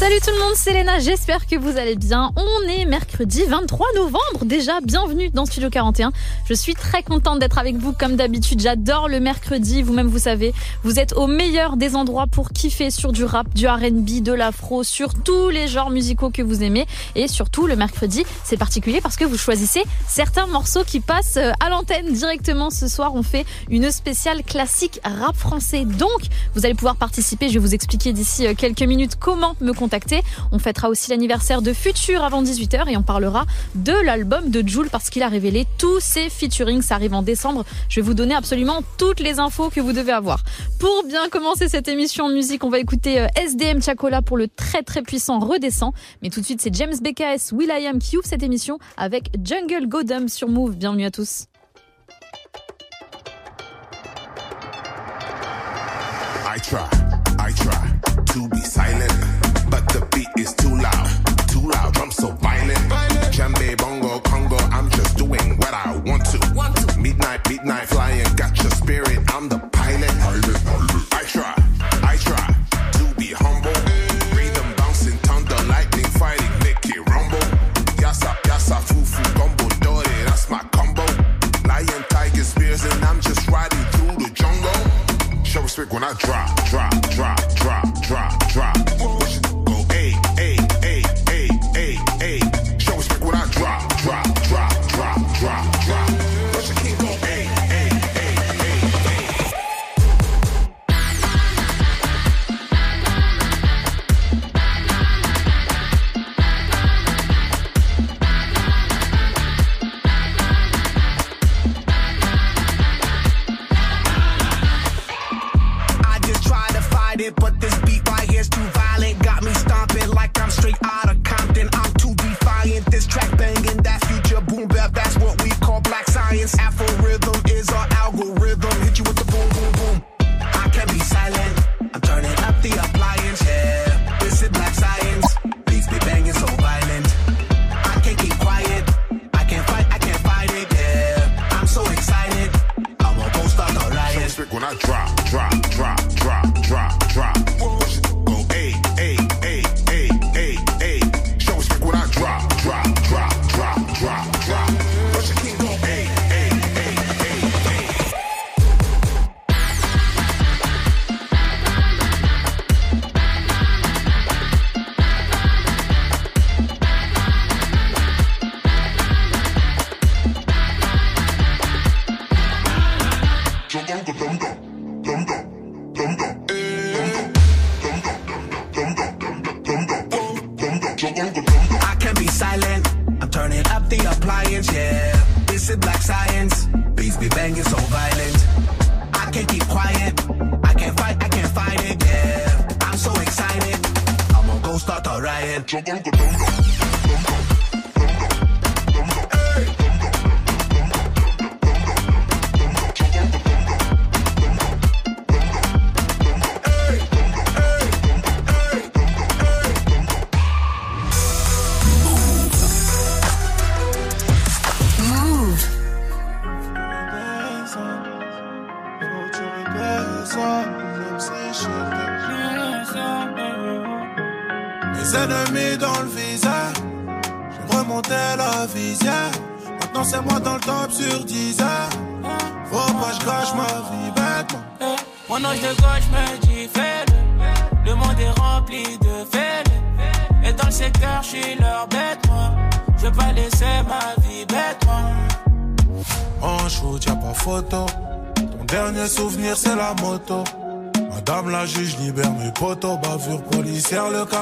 Salut tout le monde, c'est Léna, j'espère que vous allez bien. On est mercredi 23 novembre déjà, bienvenue dans Studio 41. Je suis très contente d'être avec vous comme d'habitude, j'adore le mercredi, vous-même vous savez, vous êtes au meilleur des endroits pour kiffer sur du rap, du R&B, de l'afro, sur tous les genres musicaux que vous aimez. Et surtout le mercredi, c'est particulier parce que vous choisissez certains morceaux qui passent euh, à l'antenne directement. Ce soir, on fait une spéciale classique rap français. Donc, vous allez pouvoir participer, je vais vous expliquer d'ici euh, quelques minutes comment me contacter on fêtera aussi l'anniversaire de Future avant 18h et on parlera de l'album de Joule parce qu'il a révélé tous ses featurings. Ça arrive en décembre. Je vais vous donner absolument toutes les infos que vous devez avoir. Pour bien commencer cette émission en musique, on va écouter euh, SDM Chacola pour le très très puissant Redescend. Mais tout de suite, c'est James BKS, Will I Am qui ouvre cette émission avec Jungle Godum sur Move. Bienvenue à tous. The beat is too loud. Too loud, drum so violent. Jambe, bongo, Congo, I'm just doing what I want to. Want to. Midnight, midnight flying, got your spirit, I'm the pilot. I try, I try to be humble. Rhythm bouncing, thunder, lightning fighting, make it rumble. Yassa, yassa, fufu, gumbo, dore, that's my combo. Lion, tiger, spears, and I'm just riding through the jungle. Show respect when I drop, drop, straight out of Compton. I'm too defiant. This track banging, that future boom bap. That's what we call black science. Afro rhythm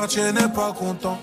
quartier n'est pas content.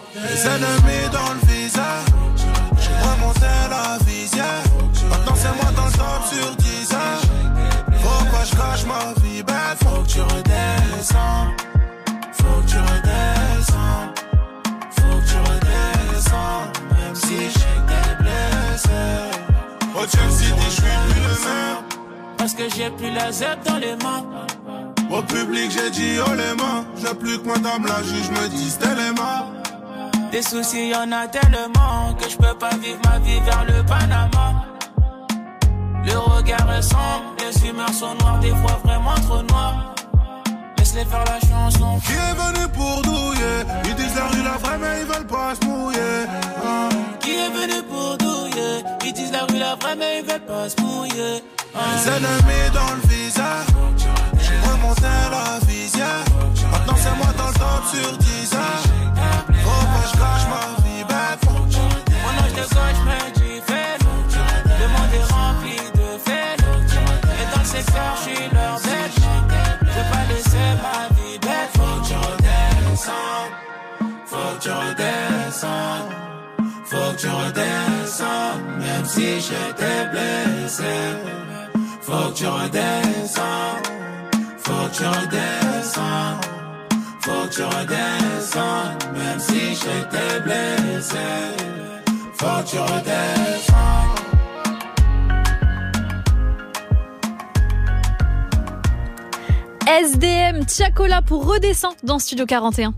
SDM Tiakola pour redescendre dans Studio 41.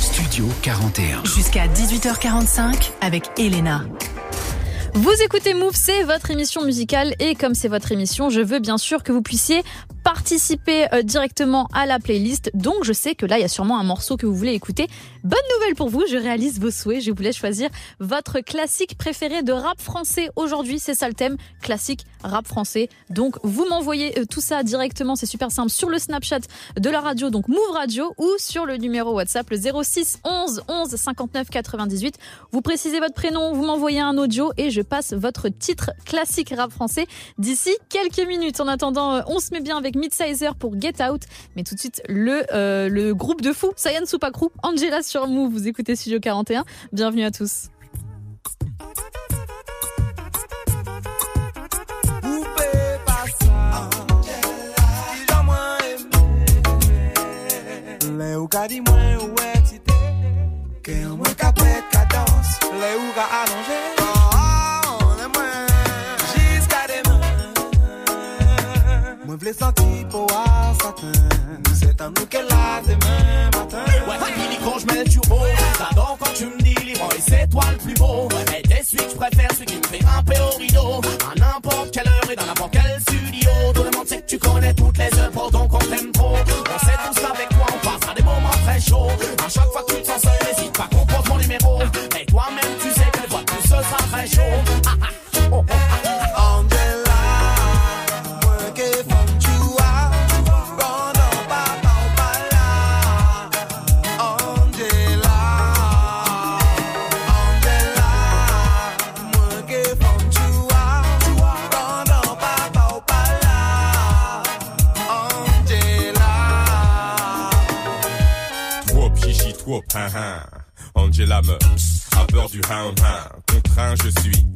Studio 41. Jusqu'à 18h45 avec Elena. Vous écoutez Move, c'est votre émission musicale et comme c'est votre émission, je veux bien sûr que vous puissiez participer euh, directement à la playlist. Donc je sais que là, il y a sûrement un morceau que vous voulez écouter. Bonne nouvelle pour vous, je réalise vos souhaits. Je voulais choisir votre classique préféré de rap français aujourd'hui. C'est ça le thème, classique rap français. Donc vous m'envoyez euh, tout ça directement, c'est super simple, sur le Snapchat de la radio, donc Move Radio, ou sur le numéro WhatsApp, le 06 11 11 59 98. Vous précisez votre prénom, vous m'envoyez un audio et je passe votre titre classique rap français d'ici quelques minutes. En attendant, euh, on se met bien avec Midsizer pour Get Out, mais tout de suite le, euh, groupe de fous, Sayan Supakru, Angela sur Move, vous écoutez Studio 41. Bienvenue à tous. Sentir pour à satin. C'est à nous qu'elle a demain matin. Ouais, fini quand je mets le turbo. J'adore quand tu me dis libre et c'est toi le plus beau. Mais t'es celui que je préfère, celui qui me fait grimper au rideau. À n'importe quelle heure et dans n'importe quel studio. Tout le monde sait que tu connais toutes les œuvres, donc on t'aime trop. On sait tous qu'avec toi, on passera des moments très chauds. À chaque fois que tu te sens seul, Angela me a peur du hound. Contraint, je suis,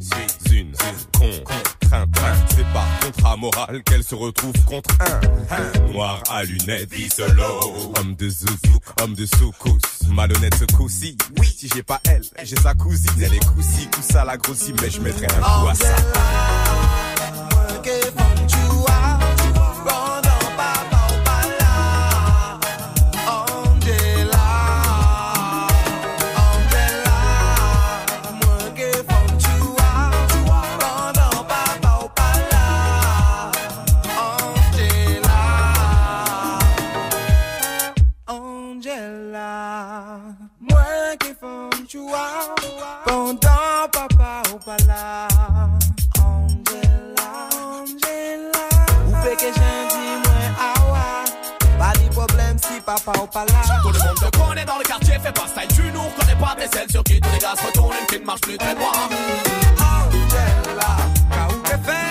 suis une contrainte. C'est par contrat moral qu'elle se retrouve contre un. Noir à lunettes, solo. Homme de zouk, homme de soukous. Malhonnête ce coup-ci. Oui, si j'ai pas elle, j'ai sa cousine. Elle est coussi, coussa la grossie, mais je mettrai un coup à ça. Papa pas là. Tout le monde te connaît dans le quartier, fais pas style, tu nous reconnais pas, t'es celle sur qui tous les gars se retournent, une qui ne marche plus très droit. Angela, ka ou que fait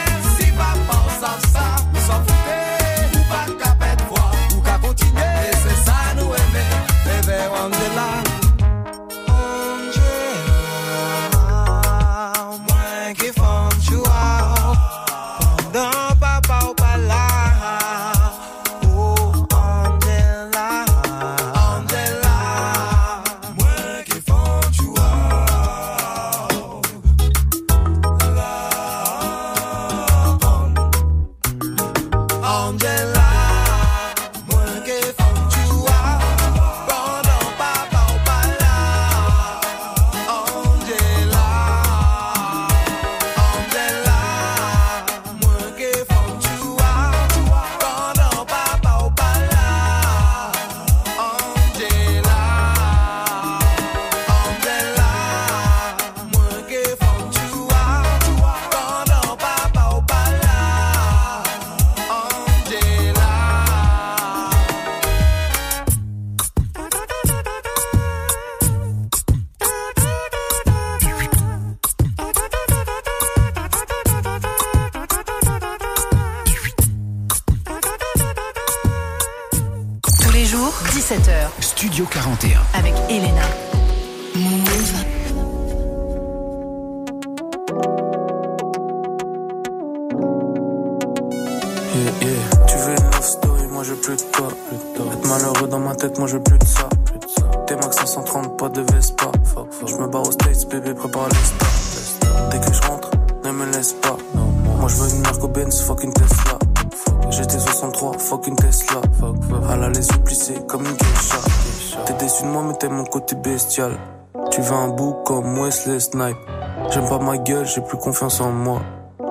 j'ai plus confiance en moi.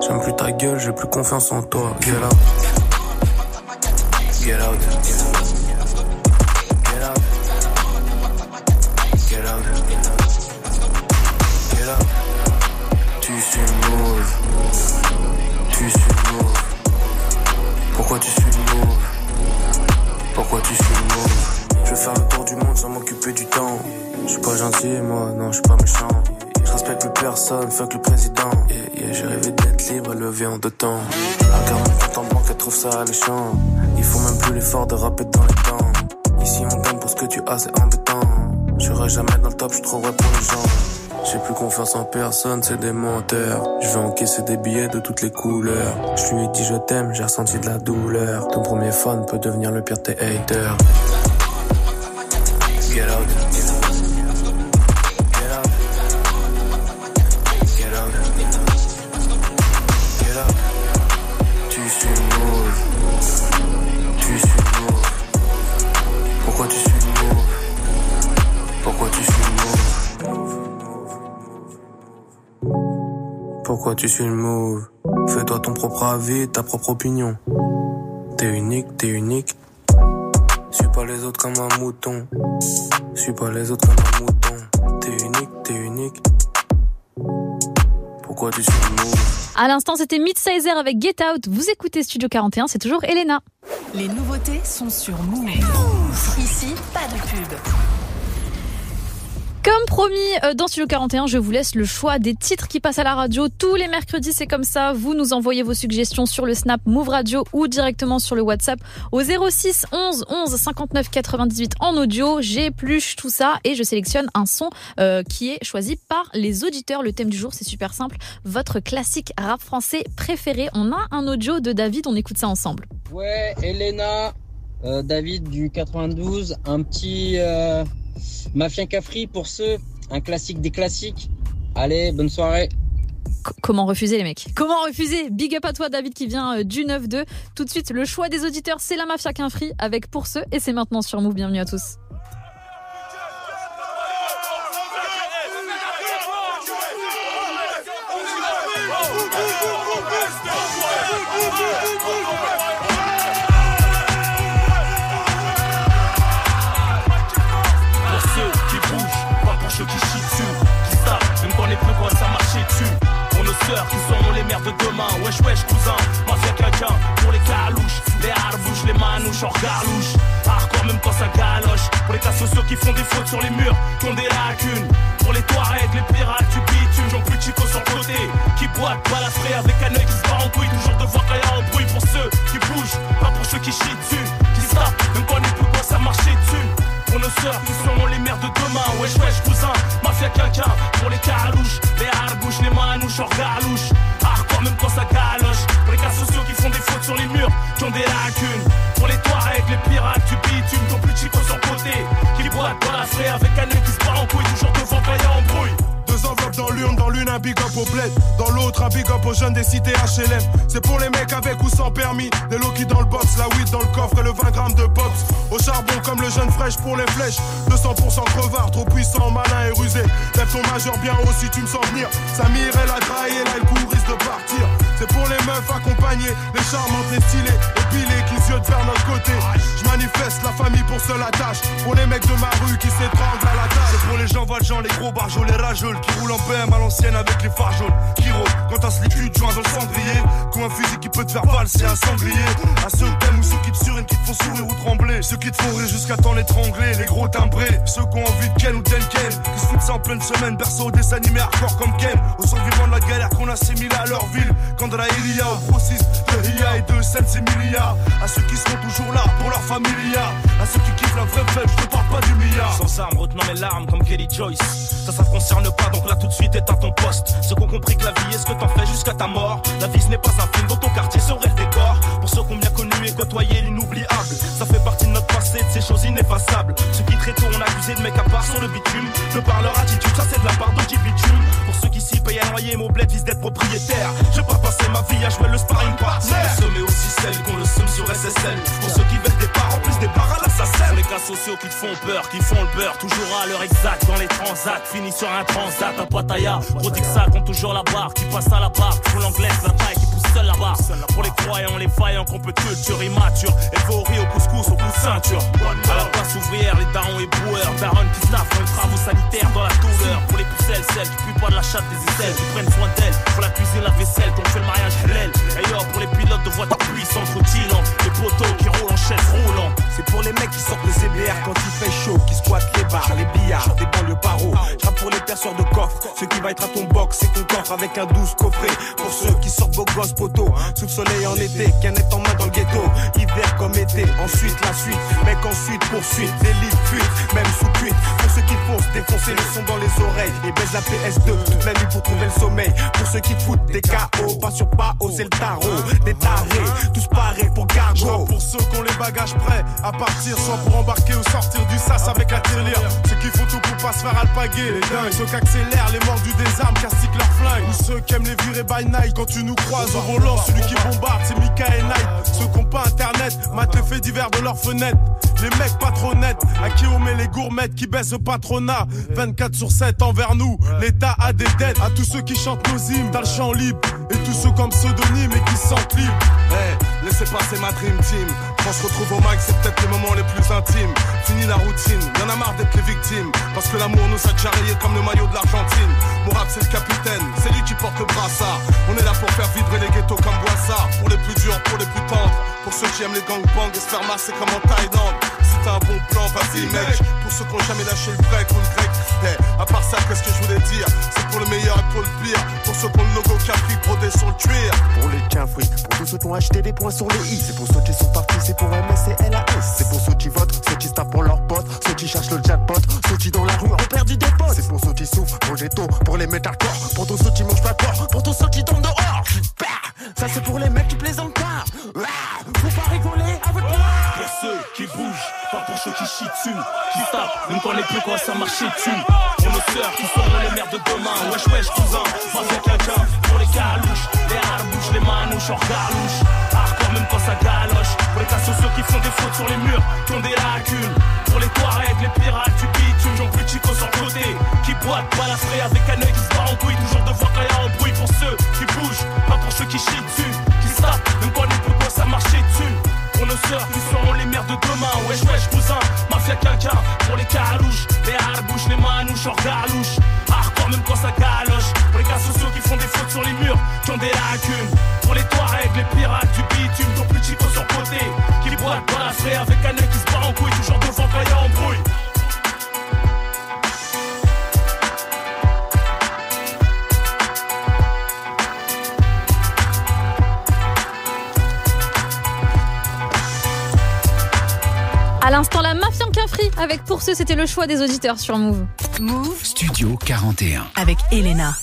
J'aime plus ta gueule, j'ai plus confiance en toi. Get Ici on pour ce que tu as, c'est embêtant. Jamais dans le top, je les gens. J'ai plus confiance en personne, c'est des menteurs. Je vais encaisser des billets de toutes les couleurs. Je lui ai dit je t'aime, j'ai ressenti de la douleur. Ton premier fan peut devenir le pire de tes haters. Pourquoi tu suis le mauve Fais-toi ton propre avis, ta propre opinion. T'es unique, t'es unique. Suis pas les autres comme un mouton. Suis pas les autres comme un mouton. T'es unique, t'es unique. Pourquoi tu suis le mauve À l'instant, c'était Midsizer avec Get Out. Vous écoutez Studio 41, c'est toujours Elena. Les nouveautés sont sur Move. Ici, pas de pub. Comme promis, euh, dans Studio 41, je vous laisse le choix des titres qui passent à la radio. Tous les mercredis, c'est comme ça. Vous nous envoyez vos suggestions sur le Snap Move Radio ou directement sur le WhatsApp au 06 11 11 59 98 en audio. J'épluche tout ça et je sélectionne un son euh, qui est choisi par les auditeurs. Le thème du jour, c'est super simple. Votre classique rap français préféré. On a un audio de David, on écoute ça ensemble. Ouais, Elena, euh, David du 92, un petit Mafia Cafri pour ceux, un classique des classiques. Allez, bonne soirée. Comment refuser les mecs? Comment refuser? Big up à toi David qui vient euh, du 9-2. Tout de suite, le choix des auditeurs, c'est la Mafia free avec pour ceux et c'est maintenant sur Move. Bienvenue à tous. Marchait dessus. Pour nos sœurs qui seront les mères de demain, wesh wesh cousin, mafia quelqu'un. Pour les calouches, les harbouches, les manouches en galouche. Hardcore même quand ça galoche. Pour les tas sociaux qui font des fautes sur les murs, qui ont des lacunes. Pour les Touaregs, les pirates du bitume, j'en plus chico sur côté. Qui boitent, balafré avec un œil qui se bat en couille, toujours devant quand y a un bruit. Pour ceux qui bougent, pas pour ceux qui chient dessus, qui savent, même quand on plus quoi ça marchait dessus. Pour nos sœurs qui seront les mères de demain. Wesh wesh cousin, mafia quelqu'un Pour les carouches, les harbouches, les manouches hors galouche Hardcore même quand ça galoche. Pour les cas sociaux qui font des fautes sur les murs Qui ont des lacunes. Pour les Touaregs, les pirates du bitume Ton plus chico sur côté. Qui boitent dans la frais avec un œil qui se bat en couille Toujours devant quand y a embrouille Dans l'urne, dans l'une un big up au bled, dans l'autre un big up aux jeunes des cités HLM. C'est pour les mecs avec ou sans permis, des loquis dans le box, la weed dans le coffre et le 20 grammes de pops. Au charbon comme le jeune fraîche pour les flèches, 200% crevard, trop puissant, malin et rusé. Lève ton majeur bien haut si tu me sens venir. Samir elle a graillé, là le coup risque de partir. C'est pour les meufs accompagnées, les charmantes, les stylées, épilées se vers notre côté. Je manifeste la famille pour seule attache, pour les mecs de ma rue qui s'étranglent à la tâche. C'est pour les gens valjean, les gros barjols, les rageuls Qui roulent en BM à l'ancienne avec les phares jaunes Qui rôdent quand t'as slip tu joins dans le cendrier ou un fusil qui peut te faire valser un sanglier. À ceux t'aiment ou ceux qui te surinent, qui te font sourire ou trembler. Ceux qui te font rire jusqu'à temps l'étrangler. Les gros timbrés, ceux qui ont envie de Ken ou Ken Qui se foutent ça en pleine semaine, berceau des animés hardcore comme Ken. Aux survivants de la galère qu'on assimile à leur ville. Quand de la Elia au processus de Ria et de Sensimilia. À ceux qui seront toujours là pour leur familia. À ceux qui kiffent la vraie fête, je te parle pas du milliard. Sans armes, retenant mes larmes comme Kelly Joyce. Ça, ça te concerne pas, donc là tout de suite éteins ton poste. Ceux qui ont compris que la vie est ce que t'en fais jusqu'à ta mort. La vie ce n'est pas un film dont ton quartier serait le décor. Pour ceux qui ont bien connu et côtoyé l'inoubliable. Ça fait partie de notre passé, de ces choses ineffaçables. Ceux qui très tôt ont accusé de mecs à part sur le bitume. De par leur attitude, ça c'est de la part de bitume. Pour ceux qui s'y payent à noyer, mon bled vise d'être propriétaire. Je vais pas passer ma vie à jouer le sparring partner. mais aussi celles qu'on le somme sur SSL. Pour ceux qui veulent des parts en plus des parts à l'assassin. Les cas sociaux qui te font peur, qui font le beurre. Toujours à l'heure exacte dans les transats. Fini sur un transat, un poitaya. Gros ça compte toujours la barre. Qui passe à la barre, fout l'anglaise, la taille, Pour les croyants, les faillants qu'on peut culture immature. Euphorie au couscous, au coup de ceinture. À la place ouvrière, les darons et boueurs. Daron qui staffent les travaux sanitaires dans la douleur. Pour les pucelles, celles qui puent pas de la chatte des aisselles. Qui prennent soin d'elles. Pour la cuisine, la vaisselle, qu'on fait le mariage halal. Et yo, pour les pilotes de voitures puissantes, rutilants. Les poteaux qui roulent en chaise roulant. C'est pour les mecs qui sortent de CBR quand il fait chaud. Qui squattent les bars, les billards, des banlieues paro. J'rappe pour les perceurs de coffre. Ce qui va être à ton box, c'est ton coffre avec un douce coffret. Pour ceux qui sortent vos gosses poteaux. Sous le soleil en été, canette en main dans le ghetto. Hiver comme été, ensuite la suite. Mec, ensuite poursuite, délit, fuite, même sous cuite. Pour ceux qui foncent, défoncer le son dans les oreilles. Et baise la PS2 toute la nuit pour trouver le sommeil. Pour ceux qui foutent des KO, pas sur pas c'est le tarot. Des tarés, tous parés pour cargo. Pour ceux qui ont les bagages prêts à partir, soit pour embarquer ou sortir du sas avec la tirelire. Ceux qui font tout pour pas se faire alpaguer. Les dingues, ceux qui accélèrent, les morts du désarme, castiquent leur flingue. Ou ceux qui aiment les virer by night quand tu nous croises au volant. Celui qui bombarde, c'est Mika et Night. Ceux qui ont pas internet, matent les faits divers de leurs fenêtres. Les mecs pas trop nets, à qui on met les gourmettes qui baissent patronat. 24 sur 7 envers nous, l'État a des dettes. À tous ceux qui chantent nos hymnes dans le champ libre. Et tous ceux comme pseudonyme et qui sentent libres. Hey, laissez passer ma dream team. Quand on se retrouve au mic, c'est peut-être les moments les plus intimes. Fini la routine, y'en a marre d'être les victimes. Parce que l'amour nous a déjà rayé comme le maillot de l'Argentine. Mon rap, c'est le capitaine, c'est lui qui porte le brassard. On est là pour faire vibrer les ghettos comme Boissard. Pour les plus durs, pour les plus tendres. Pour ceux qui aiment les gangbangs et se faire masser comme en Thaïlande. Si t'as un bon plan, vas-y mec. Pour ceux qui ont jamais lâché le break ou le grec. Hey, à part ça, qu'est-ce que je voulais dire? C'est pour le meilleur et pour le pire. Pour ceux qui ont le logo Capri brodé sur le cuir. Pour les cafris, pour tous ceux qui ont acheté des points i. C'est pour ceux qui sont partis, c'est pour MS et LAS. C'est pour ceux qui votent, ceux qui se tapent pour leurs potes, ceux qui cherchent le jackpot, ceux qui dans la rue ont perdu des potes. C'est pour ceux qui souffrent, pour les taux, pour les mettre à corps, pour tous ceux qui mangent pas corps, pour tous ceux qui tombent dehors. Bah, ça c'est pour les mecs qui plaisantent pas. Faut pas rigoler avec moi. Pour ceux qui bougent, pas pour ceux qui chient dessus, qui tapent, même quand les plus quoi ça marche dessus. Pour nos sœurs qui seront les mères de demain, wesh wesh cousin, mafia quelqu'un. Pour les calouches, les harbouches, les manouches en galouche. Même quand ça galoche. Pour les cas sociaux qui font des fautes sur les murs, qui ont des lacunes. Pour les Touaregs, les pirates du bitume, j'en plus chico le côté. Qui boitent, balafré avec un œil qui se barre en couille, toujours devant quand y a un bruit. Pour ceux qui bougent, pas pour ceux qui chient dessus, qui se tapent, même quand les plus quoi ça marche dessus. Pour nos sœurs qui seront les mères de demain, wesh wesh cousin, pour ceux, c'était le choix des auditeurs sur Move. Move Studio 41. avec Elena.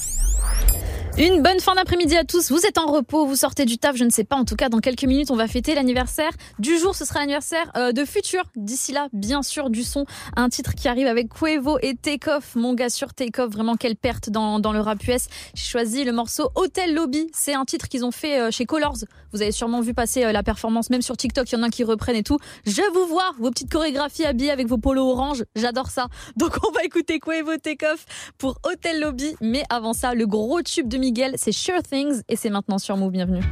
Une bonne fin d'après-midi à tous. Vous êtes en repos, vous sortez du taf, je ne sais pas. En tout cas, dans quelques minutes, on va fêter l'anniversaire du jour. Ce sera l'anniversaire euh, de Futur. D'ici là, bien sûr, du son. Un titre qui arrive avec Quevo et Takeoff. Mon gars sur Takeoff, vraiment quelle perte dans, dans le rap US. J'ai choisi le morceau Hotel Lobby. C'est un titre qu'ils ont fait euh, chez Colors. Vous avez sûrement vu passer euh, la performance, même sur TikTok. Il y en a qui reprennent et tout. Je vous vois vos petites chorégraphies habillées avec vos polos orange. J'adore ça. Donc, on va écouter Quevo Takeoff pour Hotel Lobby. Mais avant ça, le gros tube de Miguel, c'est Sure Things et c'est maintenant sur Move. Bienvenue.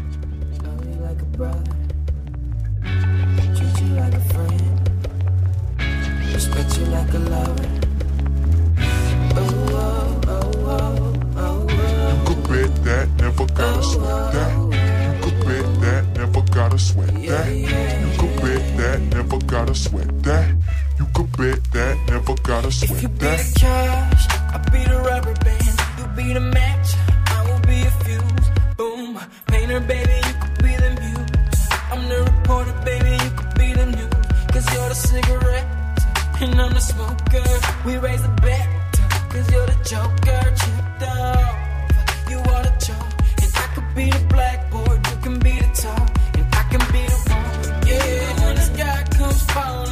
gotta sweat that. You could bet that, never gotta sweat that. You could bet that, never gotta sweat that. If you be the cash, I be the rubber band. You be the match. Be a fuse. Boom, painter, baby, you could be the muse. I'm the reporter, baby, you could be the news. Cause you're the cigarette, and I'm the smoker. We raise the bet, cause you're the joker. Chipped off, you are the chalk. And I could be the blackboard, you can be the top. And I can be the one, yeah, when the sky comes falling.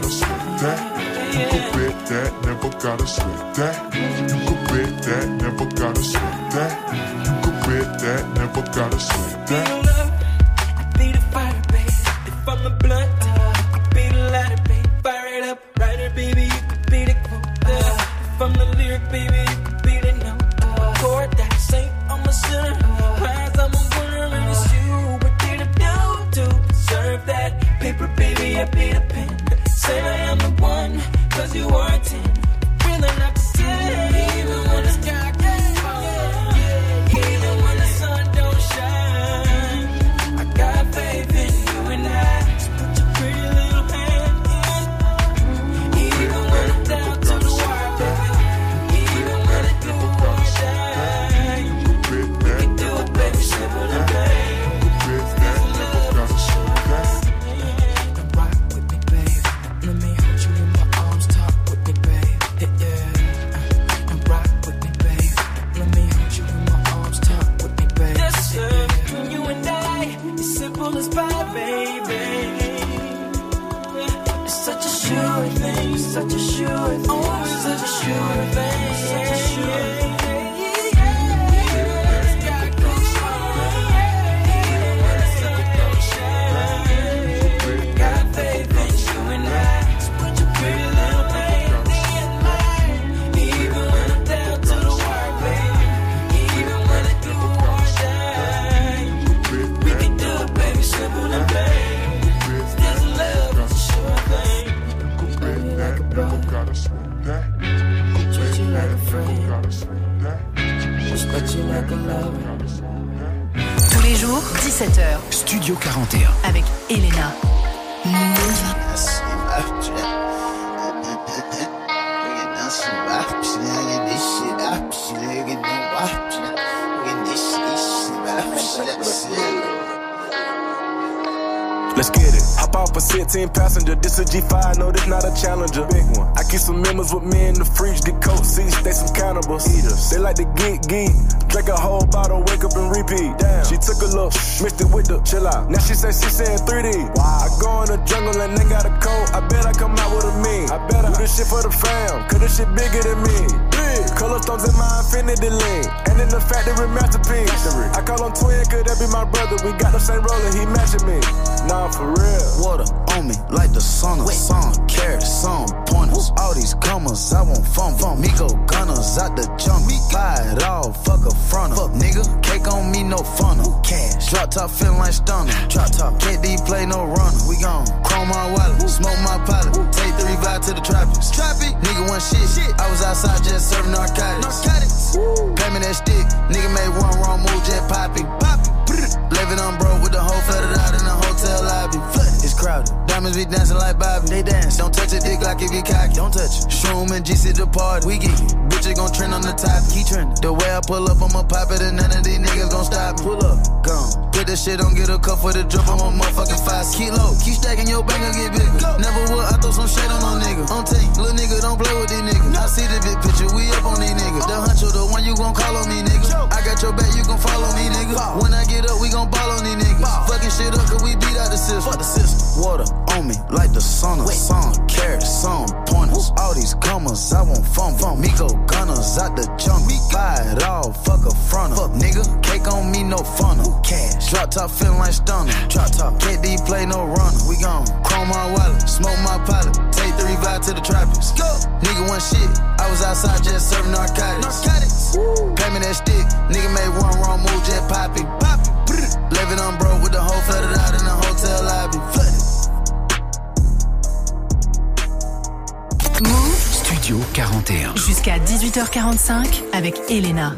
Gotta sweat that. You could bet that, never gotta sweat that. You could bet that, never gotta sweat that. You could bet that, never gotta sweat that. be the fire, baby. If I'm the blunt, I be the lighter, baby. Fire it up, writer, baby. You could be the quote. Uh, if I'm the lyric, baby, you could be the note. Uh, chord that saint, I'm a sinner. Rise, I'm a winner, it's you. What did I do deserve that? Paper, baby, I be the pen. Say I am the one, cause you are a chill out. Now she say she saying 3D. Wow. I go in the jungle and they got a coat. I bet I come out with a mean. I bet I do this shit for the fam. Cause this shit bigger than me. Big. Color stones in my infinity link. And in the factory masterpiece. I call him twin, could that be my brother? We got the same roller, he matching me. Nah, for real. Water on me like the sun of sun. Carrots, some All these commas, I want fun. fun. Me go gunners out the jump. Me buy it all, fuck a fronter. Fuck nigga, cake on me, no funnel. Cash. Drop top feeling like stunner. Drop top. KD play no runner. We gon' chrome my wallet, smoke my pilot. Take three revive to the tropics. Traffic, nigga one shit. I was outside just serving narcotics. Narcotics. Pay me that stick. Nigga made one wrong move, just popping. Living on broke with the whole flooded out in the hotel lobby. It's crowded. Diamonds be dancing like Bobby. They dance. Don't touch a dick like if you cocky. Don't touch it. Shroom and GC the party. We get it. Bitches gon' trend on the top. Keep trending. The way I pull up, I'ma pop it and none of these niggas gon' stop me. Pull up. Gone. Put that shit on, get a cup for the drip. I'm a motherfucking five. Keep low. Keep stacking your bank, get bigger. Never would. I throw some shade on no nigga. On tape. Little nigga, don't play with these niggas. I see the big picture. We up on these niggas. Oh. The huncho, the one you gon' call on me, nigga. I got your back, you gon' follow me, nigga. When I get up, we gon' ball on these niggas. Fucking shit up, cause we beat out the system. Fuck the system. Water on me like the sun of sun. Carrots, some pointers. All these commas, I want fun. fun. Me go gunners out the junk. Me buy it all, fuck a fronter. Fuck nigga, cake on me, no funnel. Cash. Drop top feeling like stunner. Drop top. KD play no runner. We gon' chrome my wallet, smoke my pilot. Take three revive to the tropics. Go. Nigga one shit. I was outside just serving narcotics. Narcotics. Pay me that stick. Nigga made one wrong move, jet Poppy. Living on broke with the whole flooded out in the hotel lobby. Flooded. Studio 41. jusqu'à 18h45 avec Elena.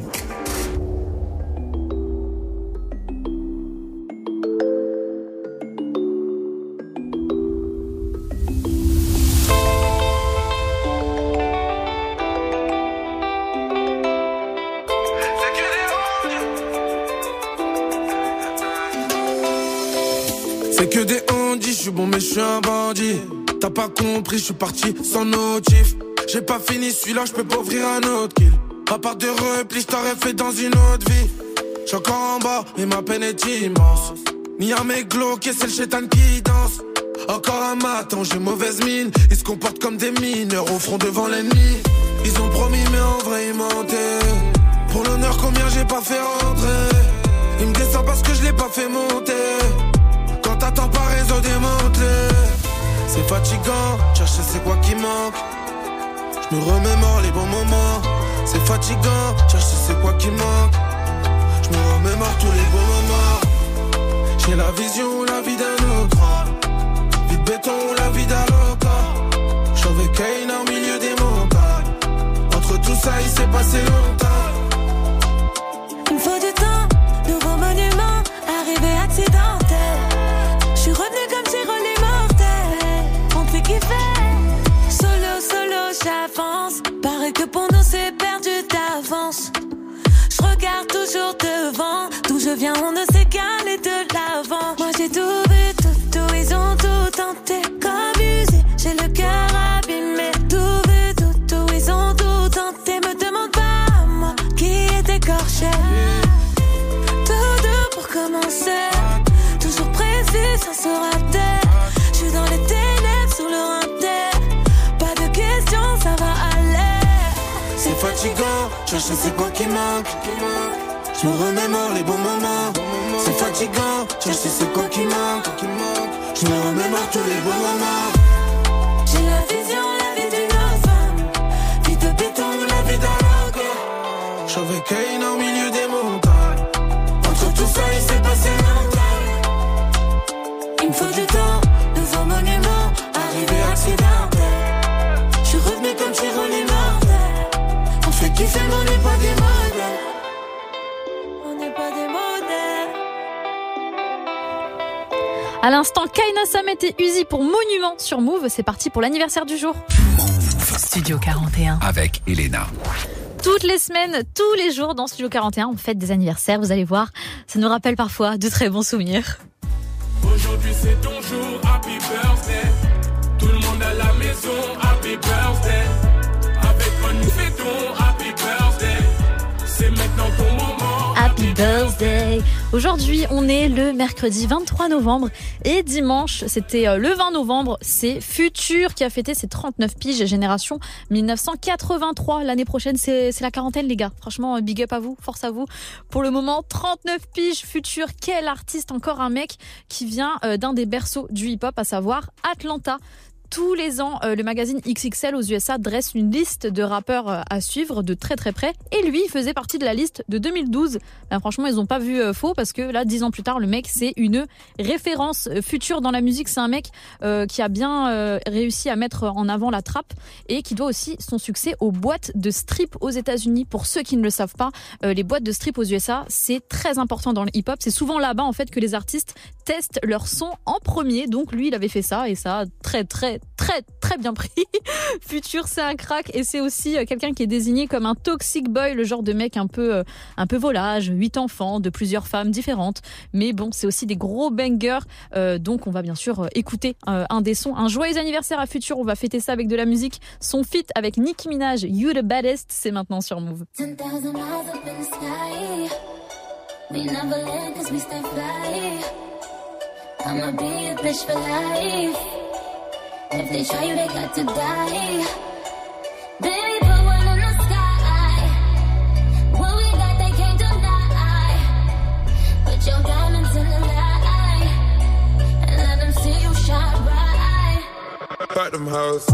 C'est que des handis, je suis bon mais je suis un bandit. T'as pas compris, je suis parti sans notif. J'ai pas fini celui-là, je peux pas ouvrir un autre kill. À part de repli, t'aurais fait dans une autre vie. J'suis encore en bas, mais ma peine est immense. Ni un mec glauque, c'est le chétan qui danse. Encore un matin, j'ai mauvaise mine. Ils se comportent comme des mineurs au front devant l'ennemi. Ils ont promis, mais en vrai, ils mentaient. Pour l'honneur, combien j'ai pas fait rentrer? Ils me descendent parce que je l'ai pas fait monter. Quand t'attends pas réseau démantelé C'est fatigant, chercher c'est quoi qui manque? Je me remémore les bons moments. C'est fatigant, chercher c'est quoi qui manque. Je me remémore tous les bons moments. J'ai la vision, la vie d'un autre. Vie de béton, la vie d'un loca avec Kane au milieu des montagnes. Entre tout ça il s'est passé longtemps que pour nous chercher c'est quoi qui manque. Je me remémore les bons moments. C'est fatigant, chercher c'est quoi qui manque. Je me remémore tous les bons moments. J'ai la vision, la vie d'une femme. Vie de béton, la vie d'un. Je Kane À l'instant, Kaina Samet et Uzi pour Monument sur Move. C'est parti pour l'anniversaire du jour. Studio 41. Avec Elena. Toutes les semaines, tous les jours dans Studio 41, on fête des anniversaires. Vous allez voir, ça nous rappelle parfois de très bons souvenirs. Aujourd'hui c'est ton jour, happy birthday. Tout le monde à la maison, happy birthday. Avec nous fêtons, happy birthday. C'est maintenant ton moment. Happy birthday Aujourd'hui, on est le mercredi 23 novembre et dimanche, c'était euh, le 20 novembre, c'est Futur qui a fêté ses 39 piges génération 1983. L'année prochaine, c'est la quarantaine les gars. Franchement, big up à vous, force à vous. Pour le moment, 39 piges Futur, quel artiste encore un mec qui vient euh, d'un des berceaux du hip-hop, à savoir Atlanta. Tous les ans, euh, le magazine XXL aux USA dresse une liste de rappeurs euh, à suivre de très très près. Et lui, il faisait partie de la liste de 2012. Ben, franchement, ils ont pas vu euh, faux parce que là, dix ans plus tard, le mec, c'est une référence future dans la musique. C'est un mec qui a bien réussi à mettre en avant la trappe et qui doit aussi son succès aux boîtes de strip aux États-Unis. Pour ceux qui ne le savent pas, les boîtes de strip aux USA, c'est très important dans le hip-hop. C'est souvent là-bas en fait que les artistes testent leur son en premier. Donc lui, il avait fait ça et ça très très très très bien pris. Futur, c'est un crack et c'est aussi euh, quelqu'un qui est désigné comme un toxic boy, le genre de mec un peu euh, un peu volage, huit enfants de plusieurs femmes différentes. Mais bon, c'est aussi des gros bangers. Euh, donc on va bien sûr écouter un des sons. Un joyeux anniversaire à Futur. On va fêter ça avec de la musique. Son feat avec Nicki Minaj, You the Baddest, c'est maintenant sur Move. 10,000 miles up in the sky. We never cause we. I'ma be a bitch for life. If they try you, they got to die. Put your diamonds in the light and let them see you shine. Fuck them hoes.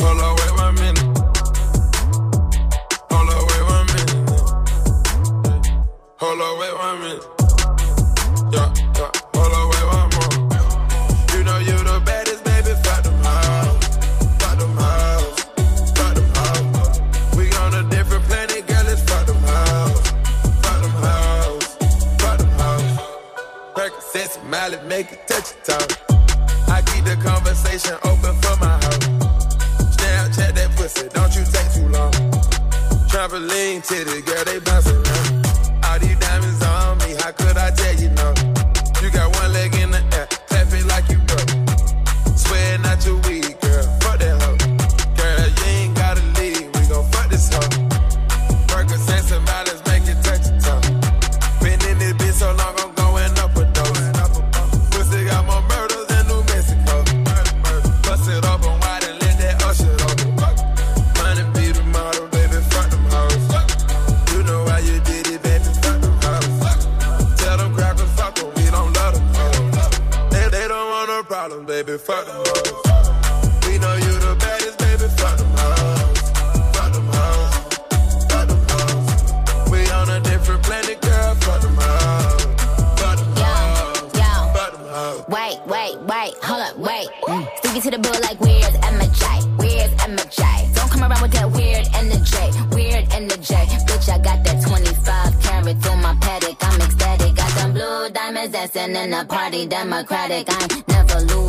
Hold on, wait one minute. Hold on, wait one minute. Hold on, wait one minute. make a touchdown. I keep the conversation open for my house. Snapchat that pussy, don't you take too long. Trampoline titty, girl, they bouncing around. All these diamonds on me, how could I baby, fuck them hoes. We know you the baddest, baby, fuck them hoes. Fuck them hoes. Fuck them hoes. We on a different planet, girl, fuck them hoes. Fuck them hoes. Yo, yo. Fuck them hoes. Wait, wait, wait, hold up, wait. Mm. Stick to the bull like weird Emma Weird Where's Don't come around with that weird energy, weird energy. Bitch, I got that 25 carat through my paddock. I'm ecstatic. Got some blue diamonds that's in a party democratic. I'm never lose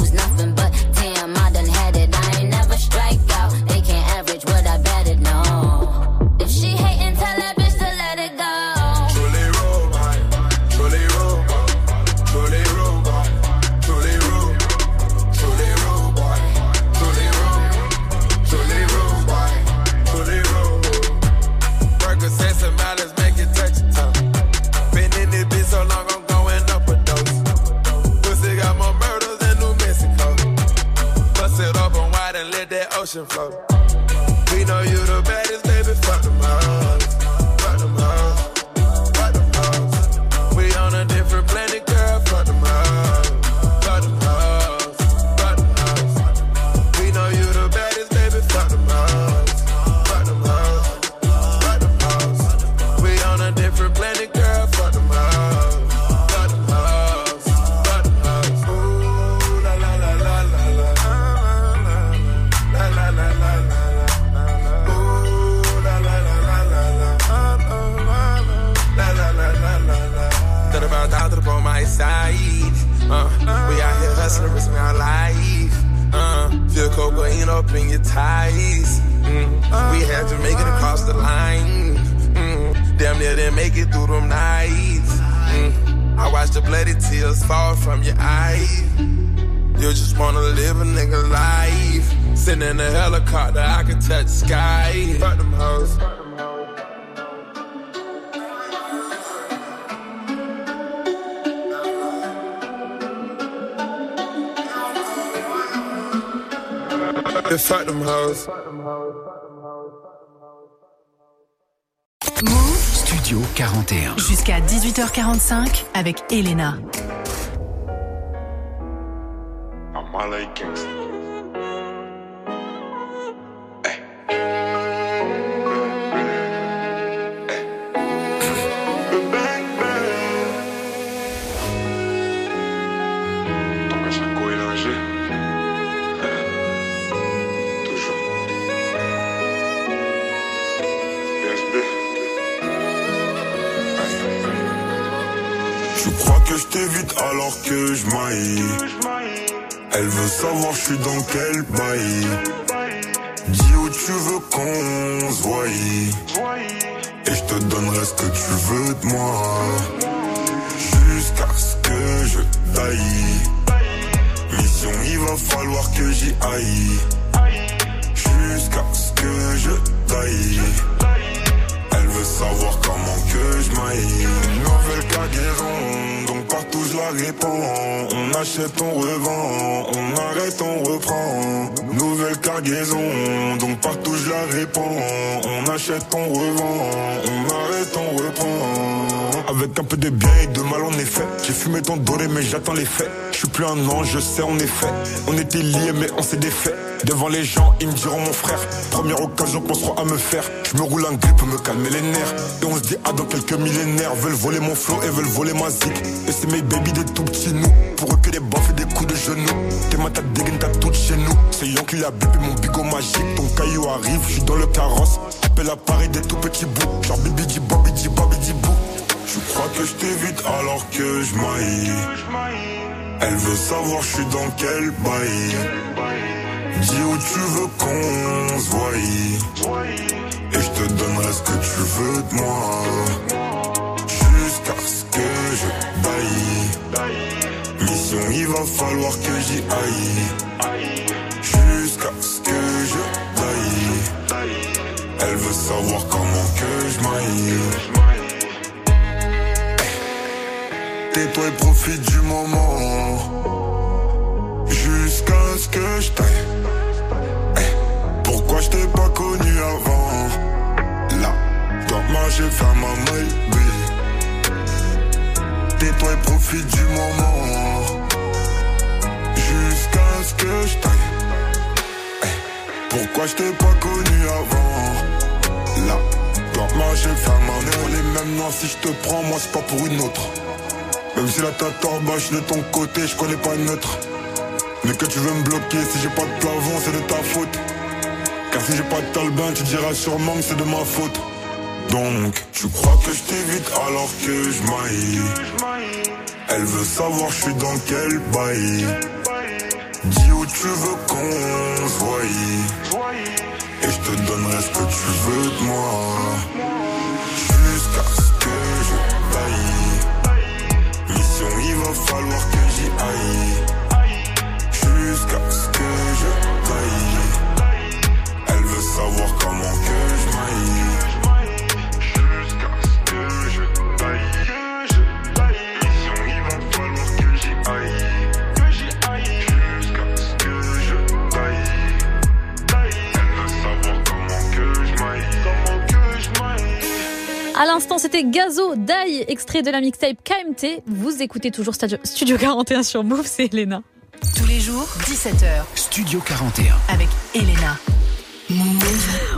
ocean flow. Fuck them hoes. Move Studio 41. Jusqu'à 18h45 avec Elena. I'm alors que je maillis. Elle veut savoir je suis dans quel bail. Dis où tu veux qu'on se. Et je te donnerai ce que tu veux de moi. Jusqu'à ce que je taille. Mission, il va falloir que j'y aille. Jusqu'à ce que je taille. Elle veut savoir comment que je maille. Nouvelle cargaison on achète, on revend, on arrête, on reprend. Nouvelle cargaison, donc partout je la répands. On achète, on revend, on arrête, on reprend. Avec un peu de bien et de mal en effet. J'ai fumé ton doré mais j'attends les faits. Je suis plus un ange, je sais en effet. On était liés mais on s'est défait. Devant les gens, ils me diront mon frère. Première occasion qu'on à me faire. Je me roule un grip pour me calmer les nerfs. Et on se dit, ah, dans quelques millénaires, veulent voler mon flow et veulent voler ma zik. Et c'est mes baby des tout petits nous. Pour eux que des baffes et des coups de genoux. T'es ma tête dégaine, t'as toutes chez nous. C'est qui a mon bigot magique. Ton caillou arrive, je suis dans le carrosse. Appelle à Paris des tout petits bouts. Genre bibi di bobby di bobby di bou. Je crois que je t'évite alors que je maille. Elle veut savoir je suis dans quel bail. Dis où tu veux qu'on se voie. Et je te donnerai ce que tu veux de moi. Jusqu'à ce que je baille. Mission, il va falloir que j'y aille. Ce que je baille. Elle veut savoir comment que je maille. Tais-toi et profite du moment. Jusqu'à ce que je taille. Eh, Pourquoi je t'ai pas connu avant? Là, dans ma j'ai fait ma baby. Tais-toi et profite du moment. Jusqu'à ce que je taille. Pourquoi je t'ai pas connu avant? Là, dans ma j'ai ma On est même noirs si je te prends, moi c'est pas pour une autre. Même si la tête en bas, de ton côté, je connais pas neutre. Mais que tu veux me bloquer, si j'ai pas de plafond, c'est de ta faute. Car si j'ai pas de talbin, tu diras sûrement que c'est de ma faute. Donc, tu crois que je t'évite alors que je. Elle veut savoir je suis dans quel bail? Tu veux qu'on voie. Et je te donnerai ce que tu veux de moi. Jusqu'à ce que je baille. Mission, il va falloir que j'y aille. Jusqu'à ce que je baille. Elle veut savoir comment que je maille. À l'instant, c'était Gazo Dai, extrait de la mixtape KMT. Vous écoutez toujours Stadio- Studio 41 sur Move, c'est Elena. Tous les jours, 17h. Studio 41. Avec Elena.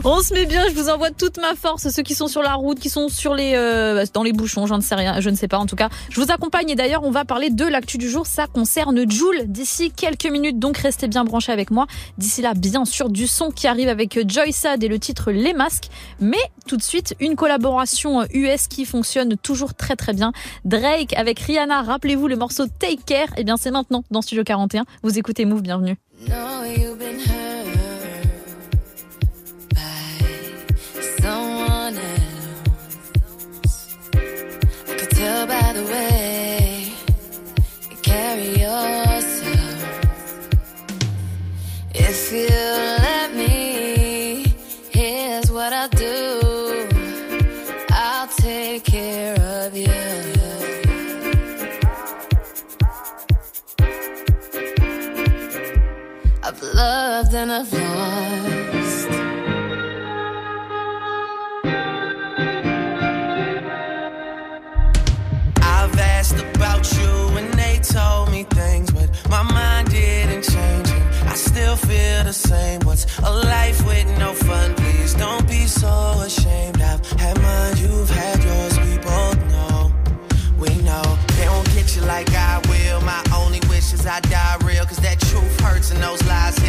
On se met bien, je vous envoie toute ma force, ceux qui sont sur la route, qui sont sur les euh, dans les bouchons, j'en sais rien, je ne sais pas en tout cas. Je vous accompagne et d'ailleurs on va parler de l'actu du jour, ça concerne Joule d'ici quelques minutes, donc restez bien branchés avec moi. D'ici là, bien sûr, du son qui arrive avec Joy Sad et le titre Les Masques, mais tout de suite une collaboration US qui fonctionne toujours très très bien. Drake avec Rihanna, rappelez-vous le morceau Take Care, et bien c'est maintenant dans Studio 41. Vous écoutez Move, bienvenue. Loved and I've lost. I've asked about you and they told me things, but my mind didn't change. And I still feel the same. What's a life with no fun? Please don't be so ashamed. I've had mine, you've had yours. We both know, we know they won't get you like I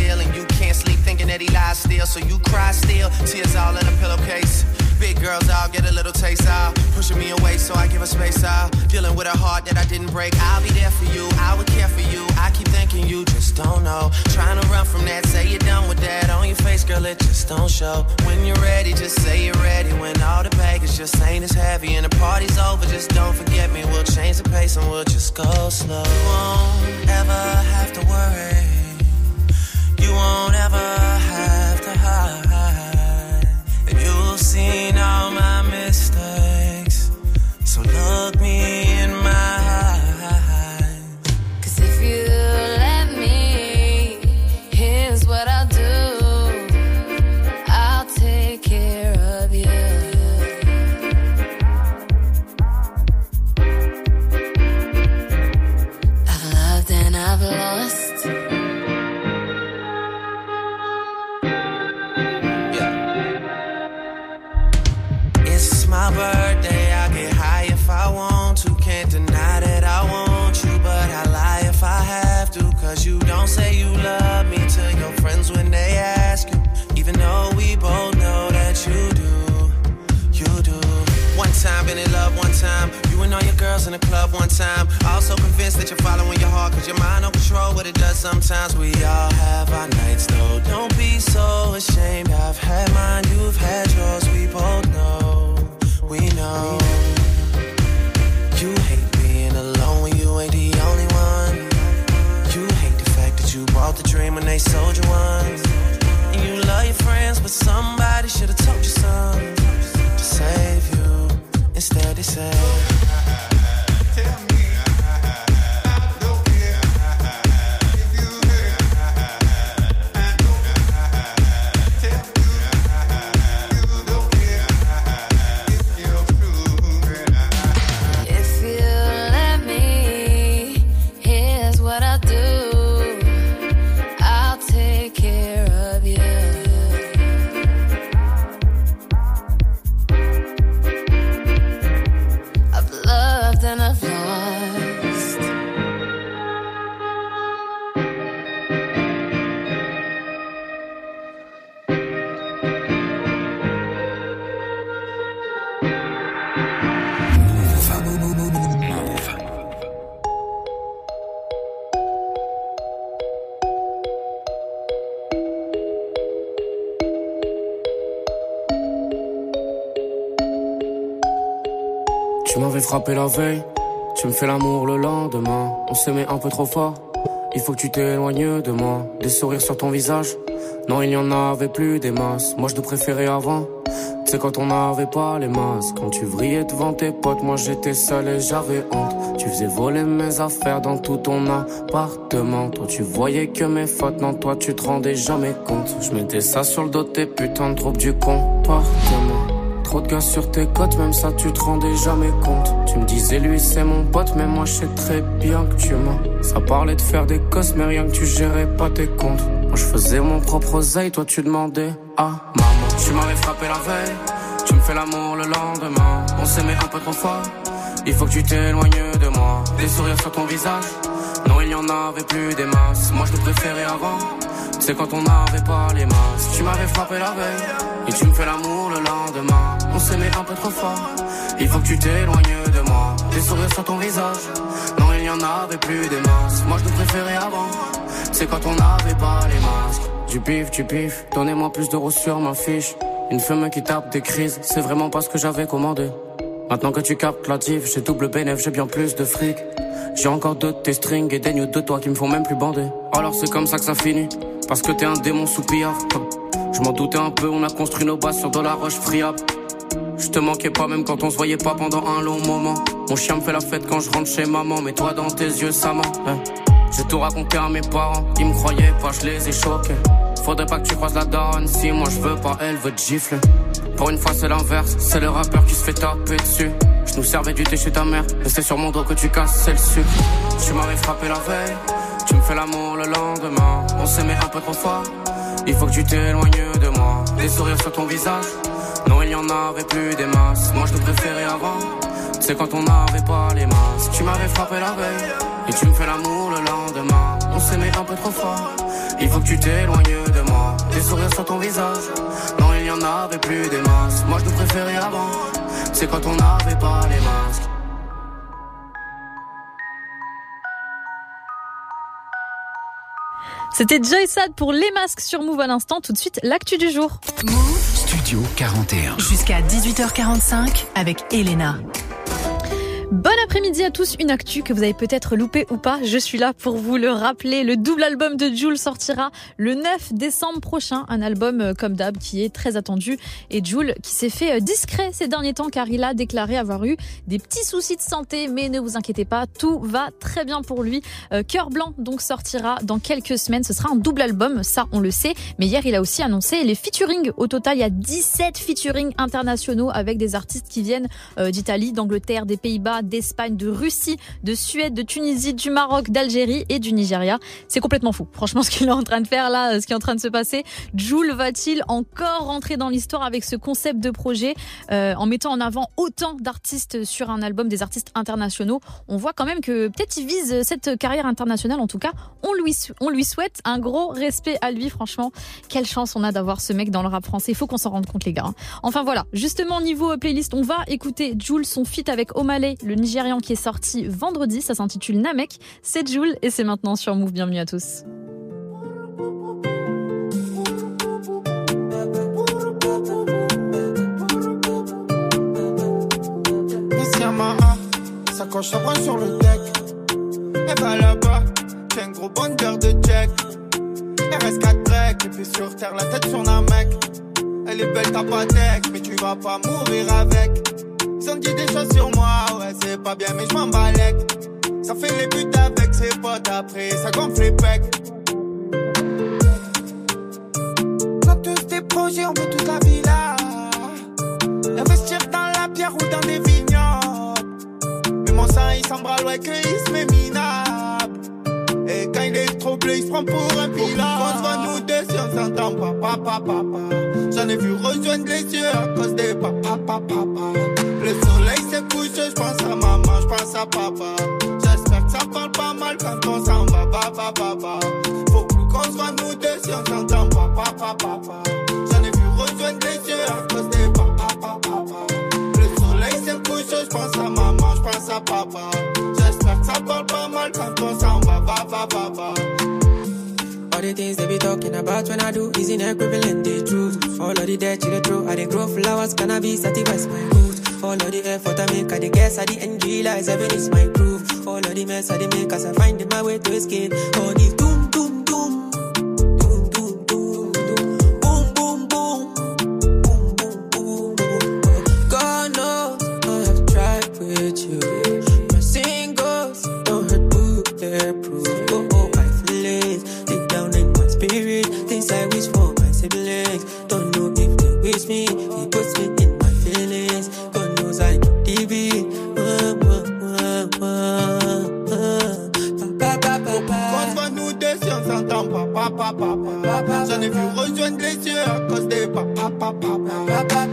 And you can't sleep thinking that he lies still, so you cry still. Tears all in a pillowcase. Big girls, I'll get a little taste out. Pushing me away, so I give her space out. Dealing with a heart that I didn't break. I'll be there for you, I would care for you. I keep thinking you just don't know. Trying to run from that, say you're done with that. On your face, girl, it just don't show. When you're ready, just say you're ready. When all the baggage just ain't as heavy and the party's over, just don't forget me. We'll change the pace and we'll just go slow. You won't ever have to worry. You won't ever have to hide. And you've seen all my mistakes. So look me Cause you don't say you love me to your friends when they ask you. Even though we both know that you do, you do. One time, been in love one time. You and all your girls in the club one time. Also convinced that you're following your heart, cause your mind don't control what it does sometimes. We all have our nights though. Don't be so ashamed. I've had mine, you've had yours. We both know, we know. You that the dream when they sold you one. And you love your friends, but somebody should've told you something to save you. Instead, they say. Frappé la veille, tu me fais l'amour le lendemain. On s'aimait un peu trop fort, il faut que tu t'éloignes de moi. Des sourires sur ton visage, non, il n'y en avait plus des masses. Moi je te préférais avant, sais, quand on n'avait pas les masses. Quand tu vrillais devant tes potes, moi j'étais seul et j'avais honte. Tu faisais voler mes affaires dans tout ton appartement. Toi tu voyais que mes fautes, non, toi tu te rendais jamais compte. Je mettais ça sur le dos de tes putains de troupes du comportement. Trop de gars sur tes côtes, même ça tu te rendais jamais compte. Tu me disais lui c'est mon pote, mais moi je sais très bien que tu mens. Ça parlait de faire des cosses, mais rien que tu gérais pas tes comptes. Moi je faisais mon propre oseille, toi tu demandais à maman. Tu m'avais frappé la veille, tu me fais l'amour le lendemain. On s'aimait un peu trop fort, il faut que tu t'éloignes de moi. Des sourires sur ton visage, non il n'y en avait plus des masses. Moi je te préférais avant. C'est quand on n'avait pas les masses. Tu m'avais frappé la veille et tu me fais l'amour le lendemain. On s'aimait un peu trop fort. Il faut que tu t'éloignes de moi. Des sourires sur ton visage. Non, il n'y en avait plus des masses. Moi je te préférais avant. C'est quand on n'avait pas les masques. Du pif, du pif. Donnez-moi plus d'euros sur ma fiche. Une femme qui tape des crises. C'est vraiment pas ce que j'avais commandé. Maintenant que tu captes la div, j'ai double bénéf, j'ai bien plus de fric. J'ai encore deux de tes strings et des nudes de toi qui me font même plus bander. Alors c'est comme ça que ça finit, parce que t'es un démon soupir. Je m'en doutais un peu, on a construit nos bases sur de la roche friable. Je te manquais pas même quand on se voyait pas pendant un long moment. Mon chien me fait la fête quand je rentre chez maman, mais toi dans tes yeux ça ment. hein. J'ai tout raconté à mes parents, ils me croyaient pas, je les ai choqués. Faudrait pas que tu croises la daronne, si moi je veux pas, elle veut te gifler. Pour une fois c'est l'inverse, c'est le rappeur qui se fait taper dessus. Je nous servais du thé chez ta mère, et c'est sur mon dos que tu casses, le sucre. Tu m'avais frappé la veille, tu me fais l'amour le lendemain. On s'aimait un peu trop fort, il faut que tu t'éloignes de moi. Des sourires sur ton visage, non il y en avait plus des masses. Moi je te préférais avant, c'est quand on n'avait pas les masses. Tu m'avais frappé la veille, et tu me fais l'amour le lendemain. On s'aimait un peu trop fort, il faut que tu t'éloignes de moi. Des sourires sur ton visage, non il y en avait plus des masses. Moi je te préférais avant, c'est quand on n'avait pas les C'était Joy Sad pour les masques sur Move à l'instant. Tout de suite, l'actu du jour. Studio 41. Jusqu'à 18h45 avec Elena. Bon après-midi à tous, une actu que vous avez peut-être loupé ou pas, je suis là pour vous le rappeler. Le double album de Jules sortira le 9 décembre prochain, un album euh, comme d'hab qui est très attendu. Et Jules qui s'est fait euh, discret ces derniers temps car il a déclaré avoir eu des petits soucis de santé, mais ne vous inquiétez pas, tout va très bien pour lui. Euh, Cœur blanc donc sortira dans quelques semaines, ce sera un double album, ça on le sait. Mais hier il a aussi annoncé les featuring. Au total, il y a 17 featuring internationaux avec des artistes qui viennent d'Italie, d'Angleterre, des Pays-Bas, D'Espagne, de Russie, de Suède, de Tunisie, du Maroc, d'Algérie et du Nigeria. C'est complètement fou. Franchement, ce qu'il est en train de faire là, ce qui est en train de se passer. Jules va-t-il encore rentrer dans l'histoire avec ce concept de projet euh, en mettant en avant autant d'artistes sur un album, des artistes internationaux? On voit quand même que peut-être il vise cette carrière internationale. En tout cas, on lui, on lui souhaite un gros respect à lui. Franchement, quelle chance on a d'avoir ce mec dans le rap français. Il faut qu'on s'en rende compte, les gars. Enfin voilà, justement, niveau playlist, on va écouter Jules, son feat avec Omaley, le Nigérian qui est sorti vendredi. Ça s'intitule Namek. C'est Jules et c'est maintenant sur Move. Bienvenue à tous. Ici Yamaha, ça coche sa sur le deck. Elle va là-bas, j'ai un gros bonheur de check. RS4 break, et puis sur terre, la tête sur un mec. Elle est belle ta patek, mais tu vas pas mourir avec. Ont dit des choses sur moi, ouais, c'est pas bien, mais je m'en. Ça fait les buts avec ses potes après, ça gonfle les pecs. On a tous des projets, on veut toute la villa. Investir dans la pierre ou dans des vignobles. Mais mon sang, il s'embralle, ouais, que il se met. Et quand il est trop bleu, il se prend pour un pilote. On se voit nous deux si on s'entend pas, papa, papa. J'en ai vu rejoindre les yeux à cause des papa, papa, papa. Le soleil s'est couché, je pense à maman, je pense à papa. J'espère que ça parle pas mal quand on s'en va, papa, papa. Faut plus qu'on se voit nous deux si on s'entend pas, papa, papa. J'en ai vu rejoindre les yeux à cause des papa, papa, papa. Le soleil s'est couché, je pense à maman, je pense à papa. All the things they be talking about when I do is in equivalent the truth. All of the dirt you throw, I dey grow flowers, cannabis, satisfies my roots. All of the effort I make, I dey guess, I the end realize heaven is my proof. All of the mess I make, as I find my way to escape. All these It puts me in my feelings. God knows I papa, papa. J'en ai vu rejoindre les yeux à cause des papa, papa.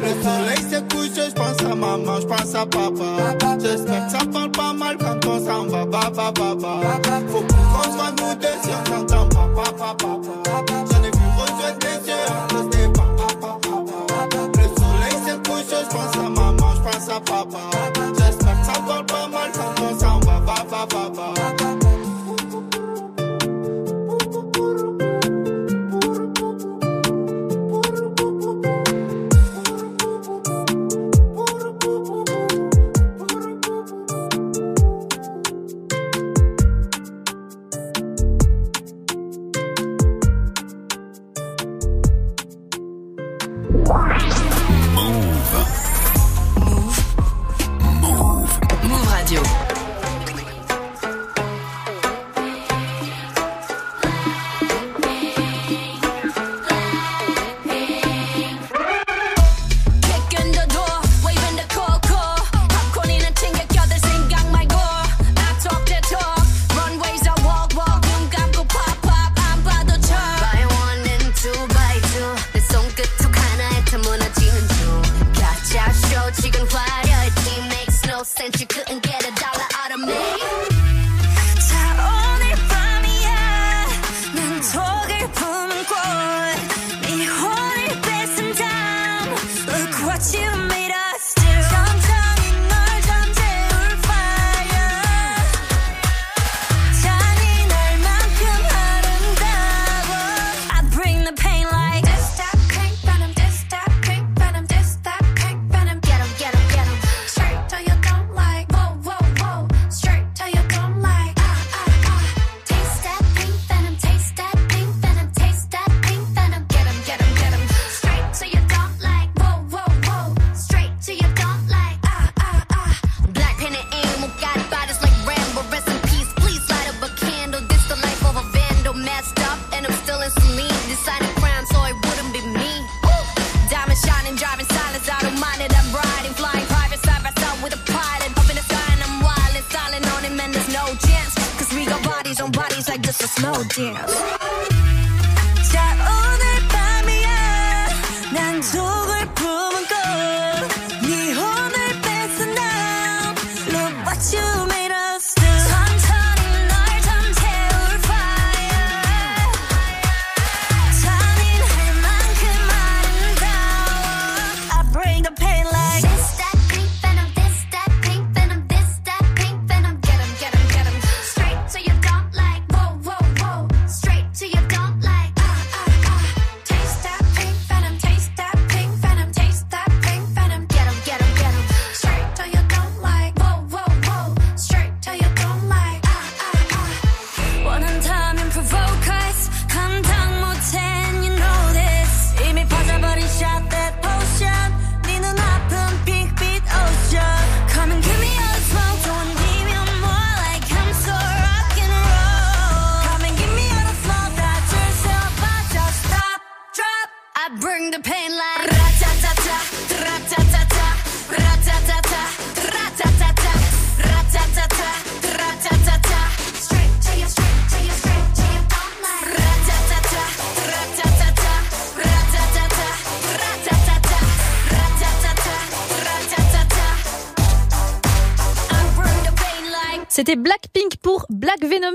Le soleil s'est couché, je pense à maman, je pense à papa. J'espère que ça parle pas mal quand on s'en va, papa, papa. Faut qu'on se voit nous deux si on s'entend pas, papa, papa. J'en ai vu rejoindre les yeux va, papa, papa.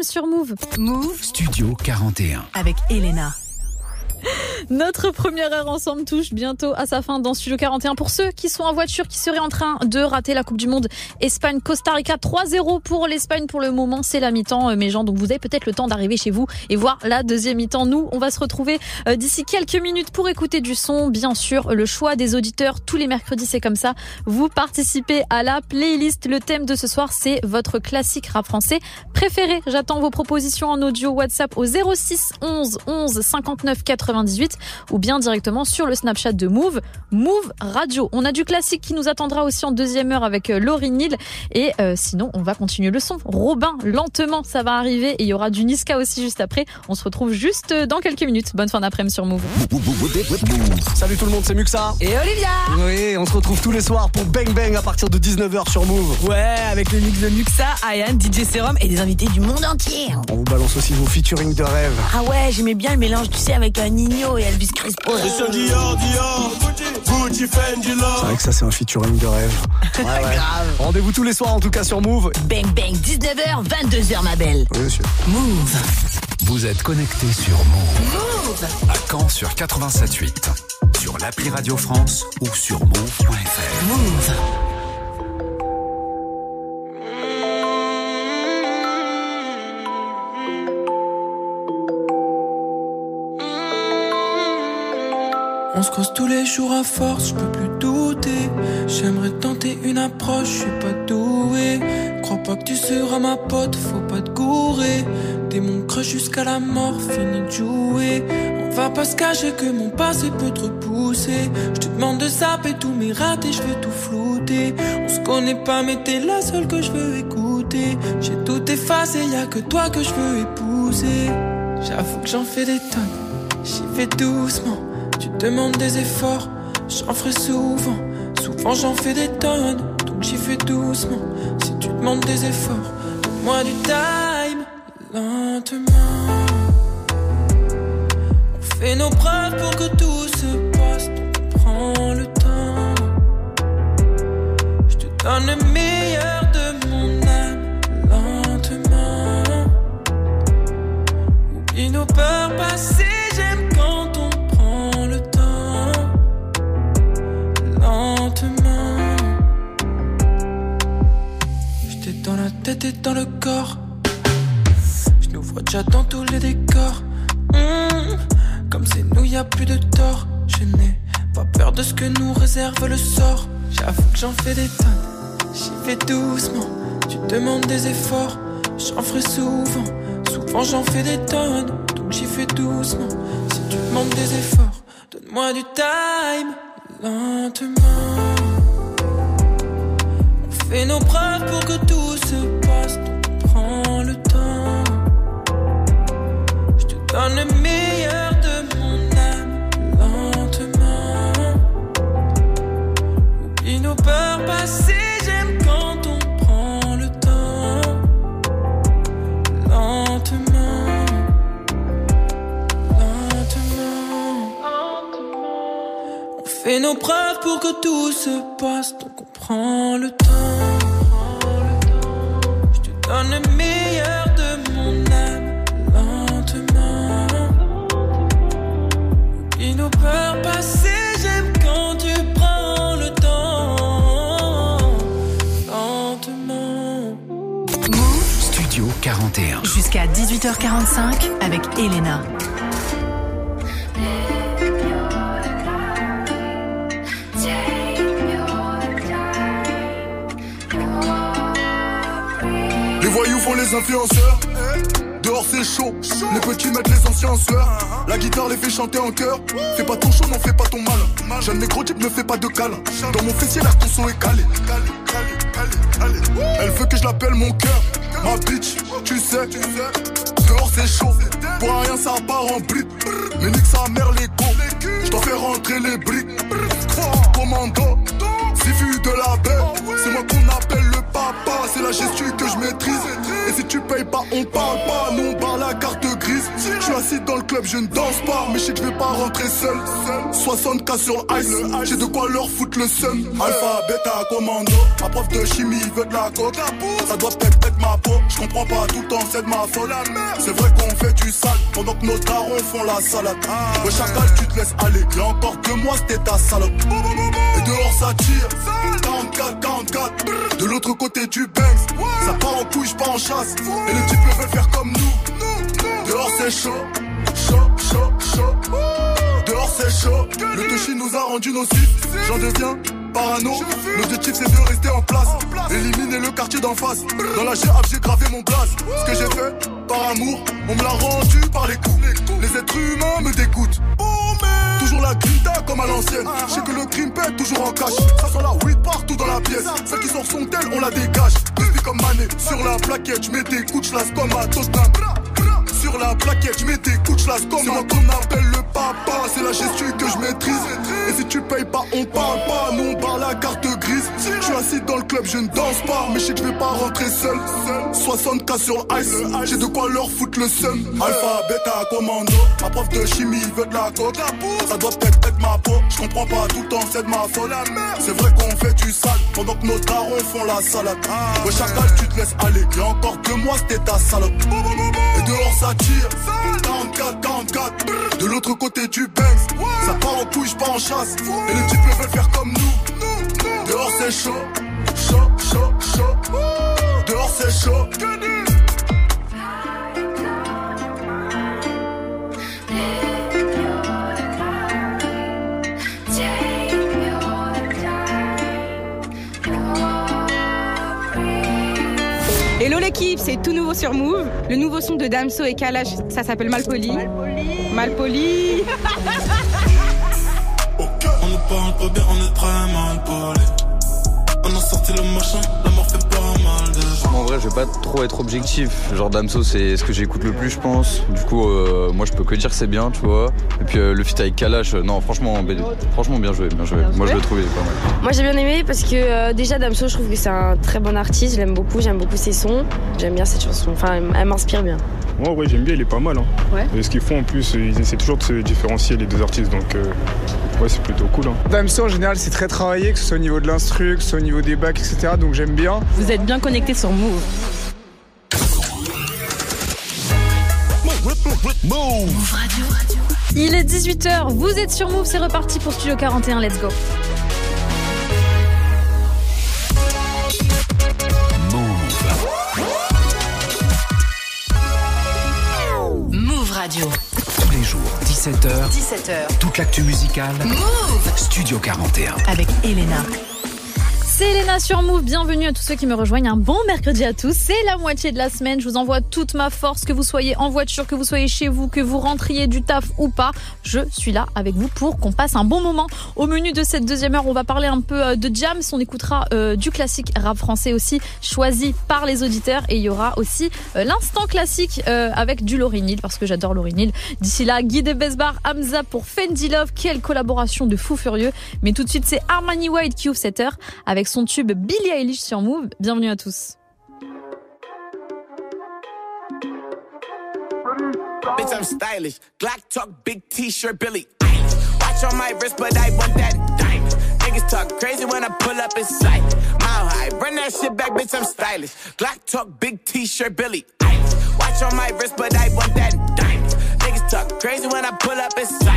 Sur Move. Move Studio 41. avec Elena. Notre première heure ensemble touche bientôt à sa fin dans Studio 41. Pour ceux qui sont en voiture, qui seraient en train de rater la Coupe du Monde, Espagne-Costa Rica 3-0 pour l'Espagne pour le moment. C'est la mi-temps, euh, mes gens. Donc vous avez peut-être le temps d'arriver chez vous et voir la deuxième mi-temps. Nous, on va se retrouver euh, d'ici quelques minutes pour écouter du son. Bien sûr, le choix des auditeurs tous les mercredis, c'est comme ça. Vous participez à la playlist. Le thème de ce soir, c'est votre classique rap français préféré. J'attends vos propositions en audio WhatsApp au 06 11 11 59 98 ou bien directement sur le Snapchat de Move, Move Radio. On a du classique qui nous attendra aussi en deuxième heure avec euh, Laurie Neal et euh, sinon on va continuer le son. Robin, lentement, ça va arriver et il y aura du Niska aussi juste après. On se retrouve juste euh, dans quelques minutes. Bonne fin d'après-midi sur Move. Salut tout le monde, c'est Muxa. Et Olivia Oui, on se retrouve tous les soirs pour Bang Bang à partir de 19h sur Move. Ouais, avec le mix de Muxa, Ayan, DJ Serum et des invités du monde entier. On vous balance aussi vos featuring de rêve. Ah ouais, j'aimais bien le mélange, tu sais, avec un Nino et Elvis Crespo. C'est vrai que ça c'est un featuring de rêve. Ouais, ouais. Rendez-vous tous les soirs en tout cas sur Move. Bang bang, 19h, 22h ma belle. Oui monsieur. Move. Vous êtes connecté sur Move Move. à Caen sur 87.8, sur l'appli Radio France ou sur move.fr. Move. On se creuse tous les jours à force, je peux plus douter. J'aimerais tenter une approche, je suis pas doué. Crois pas que tu seras ma pote, faut pas te gourer. T'es mon crush jusqu'à la mort, fini de jouer. On va pas se cacher que mon passé peut te repousser. Je te demande de zapper tous mes ratés, je veux tout flouter. On se connaît pas, mais t'es la seule que je veux écouter. J'ai tout effacé, y a que toi que je veux épouser. J'avoue que j'en fais des tonnes, j'y vais doucement. Tu demandes des efforts, j'en ferai souvent. Souvent j'en fais des tonnes, donc j'y fais doucement. Si tu demandes des efforts, moi du time, lentement. On fait nos preuves pour que tout se passe, donc prends le temps. Je te donne le meilleur de mon âme, lentement. Oublie nos peurs passées, dans le corps. Je nous vois déjà dans tous les décors. Hmm, Comme c'est nous, y a plus de tort. Je n'ai pas peur de ce que nous réserve le sort. J'avoue que j'en fais des tonnes, j'y vais doucement. Tu demandes des efforts, j'en ferai souvent. Souvent j'en fais des tonnes, donc j'y fais doucement. Si tu demandes des efforts, donne-moi du time, lentement. On fait nos preuves pour que tout le meilleur de mon âme lentement. Oublie nos peurs passées, j'aime quand on prend le temps lentement. Lentement, on fait nos preuves pour que tout se passe, donc on prend le temps. Je te donne le. Jusqu'à 18h45 avec Elena. Les voyous font les influenceurs. Dehors c'est chaud, les petits mettent les anciens en sueur. La guitare les fait chanter en chœur. Fais pas ton chaud, non fais pas ton mal. Jeune négro type ne fait pas de câlin. Dans mon fessier la conso est calée. Elle veut que je l'appelle mon cœur, ma bitch tu sais. Dehors c'est chaud, pour rien ça part en blip. Mais nique sa mère les. Je dois faire rentrer les briques. Commando, Sifu de la baie. C'est moi qu'on appelle C'est la gestu que je maîtrise. Et si tu payes pas, on parle pas. Nous on barre la carte grise. Je suis assis dans le club, je ne danse pas. Mais je sais que je vais pas rentrer seul. 60k sur ice. J'ai de quoi leur foutre le seum. Alpha, bêta, commando. Ma prof de chimie veut de la coke. Ça doit peut-être être ma peau. Je comprends pas tout le temps, c'est de ma faute. C'est vrai qu'on fait du sale. Pendant que nos darons font la salade. Le chacal, tu te laisses aller. Y'a encore deux mois, c'était ta salope. Dehors, ça tire. 44, 44. De l'autre côté du Banks. Ça part en couille, pas en chasse. Et les types veulent faire comme nous. Dehors, c'est chaud. Chaud, chaud, chaud. Dehors, c'est chaud. Le touchy nous a rendu nocifs. J'en deviens parano. L'objectif, c'est de rester en place. Éliminer le quartier d'en face. Dans la GAP, j'ai gravé mon blaze. Ce que j'ai fait, par amour, on me l'a rendu par les coups. Les êtres humains me dégoûtent. Toujours la grinta comme à l'ancienne. Je sais que le crime pète toujours en cash. Ça sent la weed partout dans la pièce. Celle qui sort son tel, on la dégage. Crispy comme Mané. Sur la plaquette, je mets des coups, je comme à Tottenham. Sur la plaquette, je mets des coups, je comme qu'on appelle le papa. C'est la gestu que je maîtrise. Et si tu payes pas, on parle pas. Nous on barre la carte grise. Je suis assis dans le club, je ne danse pas. Mais je sais que je vais pas rentrer seul. 60k sur ice. J'ai de quoi leur foutre le seum. Alpha, bêta, commando. Ma prof de chimie veut de la coke. Ça doit peut-être être ma peau. Je comprends pas tout le temps, c'est de ma faute. C'est vrai qu'on fait du sale. Pendant que nos darons font la salade. Le chacal, tu te laisses aller. Y'a encore deux mois, c'était ta salope. Et dehors, ça tire. 44, 44. De l'autre côté du Banks. Ça part en couille, pas en chasse. Et les types veulent faire comme nous. Dehors, c'est chaud. Chaud, chaud, chaud. Dehors, c'est chaud. C'est tout nouveau sur Move. Le nouveau son de Damso et Kalash, ça s'appelle Malpoli. Malpoli. On nous parle pas bien, on est très mal. On a sorti le machin, la En vrai, je vais pas trop être objectif. Genre Damso, c'est ce que j'écoute le plus, je pense. Du coup, euh, moi, je peux que dire que c'est bien, tu vois. Et puis euh, le feat avec Kalash, euh, non, franchement, ben- franchement, bien joué, bien joué. Moi, je le trouvais pas mal. Moi j'ai bien aimé parce que euh, déjà Damso je trouve que c'est un très bon artiste, je l'aime beaucoup, j'aime beaucoup ses sons, j'aime bien cette chanson, enfin elle, elle m'inspire bien. Moi, ouais, j'aime bien, il est pas mal. Hein. Ouais. Et ce qu'ils font en plus, ils essaient toujours de se différencier les deux artistes, donc euh, ouais, c'est plutôt cool. Hein. Damso en général c'est très travaillé, que ce soit au niveau de l'instru, que ce soit au niveau des bacs, etc. Donc j'aime bien. Vous êtes bien connectés sur Move. Move Radio. Il est 18h, vous êtes sur Move, c'est reparti pour Studio 41, let's go. Move Radio. Tous les jours, 17h. 17h. Toute l'actu musicale. Move Studio 41. avec Elena. C'est Elena sur Move, bienvenue à tous ceux qui me rejoignent. Un bon mercredi à tous, c'est la moitié de la semaine. Je vous envoie toute ma force, que vous soyez en voiture, que vous soyez chez vous, que vous rentriez du taf ou pas. Je suis là avec vous pour qu'on passe un bon moment. Au menu de cette deuxième heure, on va parler un peu euh, de jams. On écoutera euh, du classique rap français aussi, choisi par les auditeurs. Et il y aura aussi euh, l'instant classique avec du Lauryn Hill, parce que j'adore Lauryn Hill. D'ici là, Guy de Besbar, Hamza pour Fendi Love. Quelle collaboration de fou furieux. Mais tout de suite, c'est Armani White qui ouvre cette heure avec son tube Billie Eilish sur Move. Bienvenue à tous. Bitch, I'm stylish. Glock talk, big t-shirt, Billy. Watch on my wrist, but I want that Niggas talk crazy when I pull up in sight. Mile high, run that shit back, bitch, I'm stylish. Glock talk, big t-shirt, Billy. Watch on my wrist, but I want that diamond. Niggas talk crazy when I pull up in sight.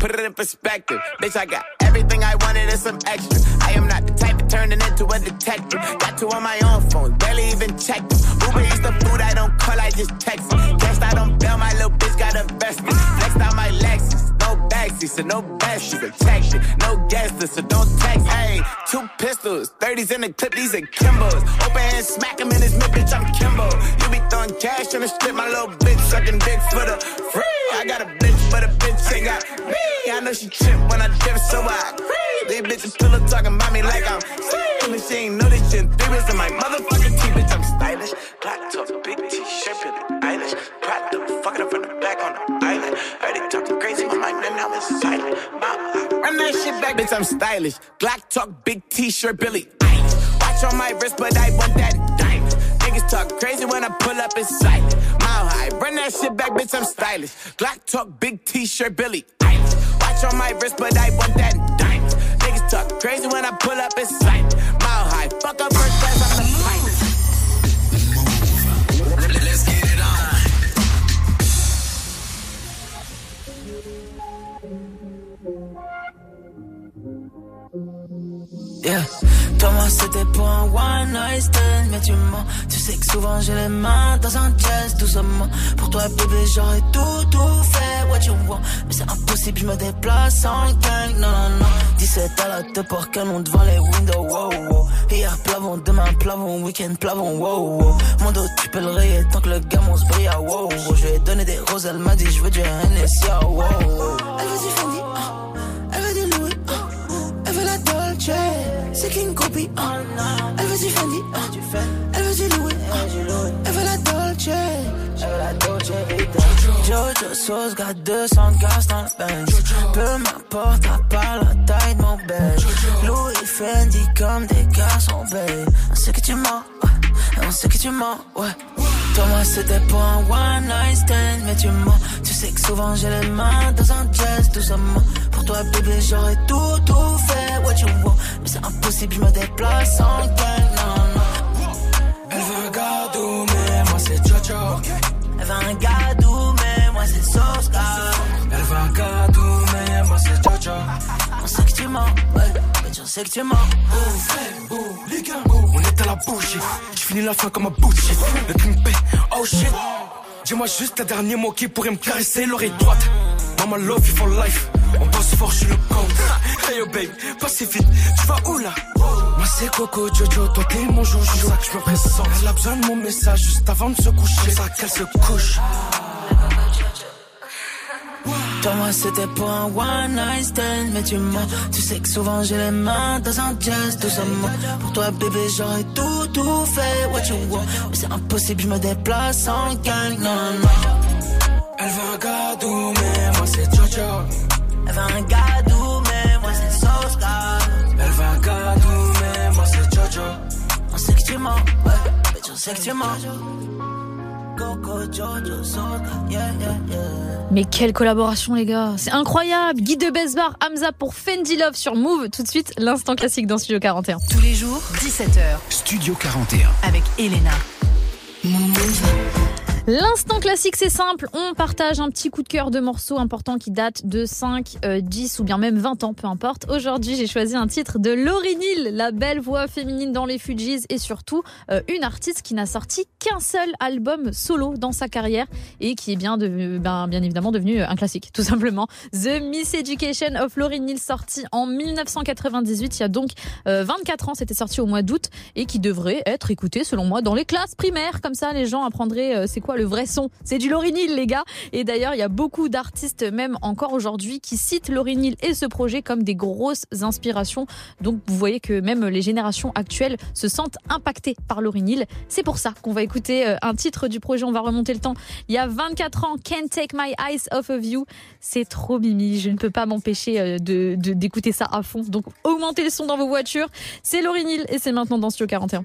Put it in perspective. Bitch, I got everything I wanted and some extra. I am not the type of turn it into a detective. Got two on my own phone, barely even check them. Uber eats the food I don't call, I just text them. Guessed I don't bail, my little bitch got a vested. Flexed out my Lexus, no backseat, so no best. She's protection, no list, so don't text. Hey, two pistols, 30s in the clip, these are Kimbos. Open hand, smack him in his mid, bitch, I'm Kimbo. You be throwing cash on the strip, my little bitch sucking dick for the free. I got a bitch, but a bitch ain't got me. I know she trip when I dip, so I creep. These bitches still up talking about me like I'm. And she ain't know this shit. Three bits in my motherfucking teeth, bitch, I'm stylish. Black top, big t-shirt, Billie Eilish. Pride them, fucking up from the back on the island. Heard they talking crazy, and now it's silent. Run that shit back, bitch, I'm stylish. Glock talk, big t-shirt, Billy Eilish. Watch on my wrist, but I want that diamond. Niggas talk crazy when I pull up in sight. Mile high, run that shit back, bitch, I'm stylish. Glock talk, big t-shirt, Billy Eilish. Watch on my wrist, but I want that diamond. Niggas talk crazy when I pull up in sight. Mile high, fuck up Thank you. Yeah. Toi, moi, c'était pour un one night stand, mais tu mens. Tu sais que souvent j'ai les mains dans un jazz, doucement. Pour toi, bébé, j'aurais tout, tout fait, what you want? Mais c'est impossible, je me déplace en gang, non, non, non. 17 à la te pour canon devant les windows, wow, wow. Hier, plavon, demain, plavon, week-end, plavon, wow, wow. Mon dos, tu peux le rayer tant que le gamin se brille, wow, wow. Je lui ai donné des roses, elle m'a dit, je veux du Hennessy, ah, wow, wow. Elle veut du Fendi, Dolce, c'est King Kobe, ah. Elle veut du Fendi, ah. Elle veut du Louis, ah. Elle veut la Dolce, elle veut la Dolce Vita. Jojo Sauce, got 200 gas dans le bench. Peu m'importe, à part la taille de mon bed. Louis Fendi comme des garçons, babe. On sait que tu mens, ouais. On sait que tu mens, ouais. Toi, moi, c'était pour un one night stand, mais tu mens. Tu sais que souvent j'ai les mains dans un jazz, doucement. Pour toi, bébé, j'aurais tout, tout fait, what you want? Mais c'est impossible, je me déplace en gang, non, non. Elle veut un gadou, mais moi c'est Jojo. Elle veut un gadou, mais moi c'est sauce, Elle veut un gadou, mais moi c'est Jojo. On sait que tu mens, ouais. Tu sais que tu. On est à la bougie. Je finis la fin comme un bougie. Le pimpé, oh shit. Dis-moi juste le dernier mot qui pourrait me caresser l'oreille droite. Mama love for life. On passe fort, je le con. Hey yo babe, pas si vite. Tu vas où là? Moi c'est Coco Jojo, toi t'es mon joujou. Je me présente. Elle a besoin de mon message juste avant de se coucher. Ça qu'elle se couche. Toi, moi, c'était pour un one night stand, mais tu mens. Tu sais que souvent j'ai les mains dans un jazz, doucement. Pour toi, bébé, j'aurais tout, tout fait, what you want? Mais c'est impossible, je me déplace en gang, non, non. Elle veut un gadou, mais moi c'est Jojo. Elle veut un gadou, mais moi c'est sauce, Elle veut un gadou, mais moi c'est Jojo. On sait que tu mens, ouais, mais tu sais que tu mens. Mais quelle collaboration les gars, c'est incroyable. Guy de Besbar, Hamza pour Fendi Love sur Move. Tout de suite, l'instant classique dans Studio 41. Tous les jours, 17h. Studio 41. Avec Elena. L'instant classique, c'est simple. On partage un petit coup de cœur de morceaux importants qui datent de 5, euh, 10 ou bien même 20 ans, peu importe. Aujourd'hui, j'ai choisi un titre de Laurie Neal, la belle voix féminine dans les Fujis et surtout euh, une artiste qui n'a sorti qu'un seul album solo dans sa carrière et qui est bien, devenu, ben, bien évidemment devenu un classique, tout simplement. The Miss Education of Laurie Neal, sorti en 1998, il y a donc euh, 24 ans, c'était sorti au mois d'août et qui devrait être écouté selon moi dans les classes primaires. Comme ça, les gens apprendraient euh, c'est quoi vrai son. C'est du Laurie Neal, les gars. Et d'ailleurs, il y a beaucoup d'artistes, même encore aujourd'hui, qui citent Laurie Neal et ce projet comme des grosses inspirations. Donc, vous voyez que même les générations actuelles se sentent impactées par Laurie Neal. C'est pour ça qu'on va écouter euh, un titre du projet. On va remonter le temps. Il y a 24 ans, Can't Take My Eyes Off of You. C'est trop mimi. Je ne peux pas m'empêcher euh, de, de- d'écouter ça à fond. Donc, augmentez le son dans vos voitures. C'est Laurie Neal et c'est maintenant dans Studio 41.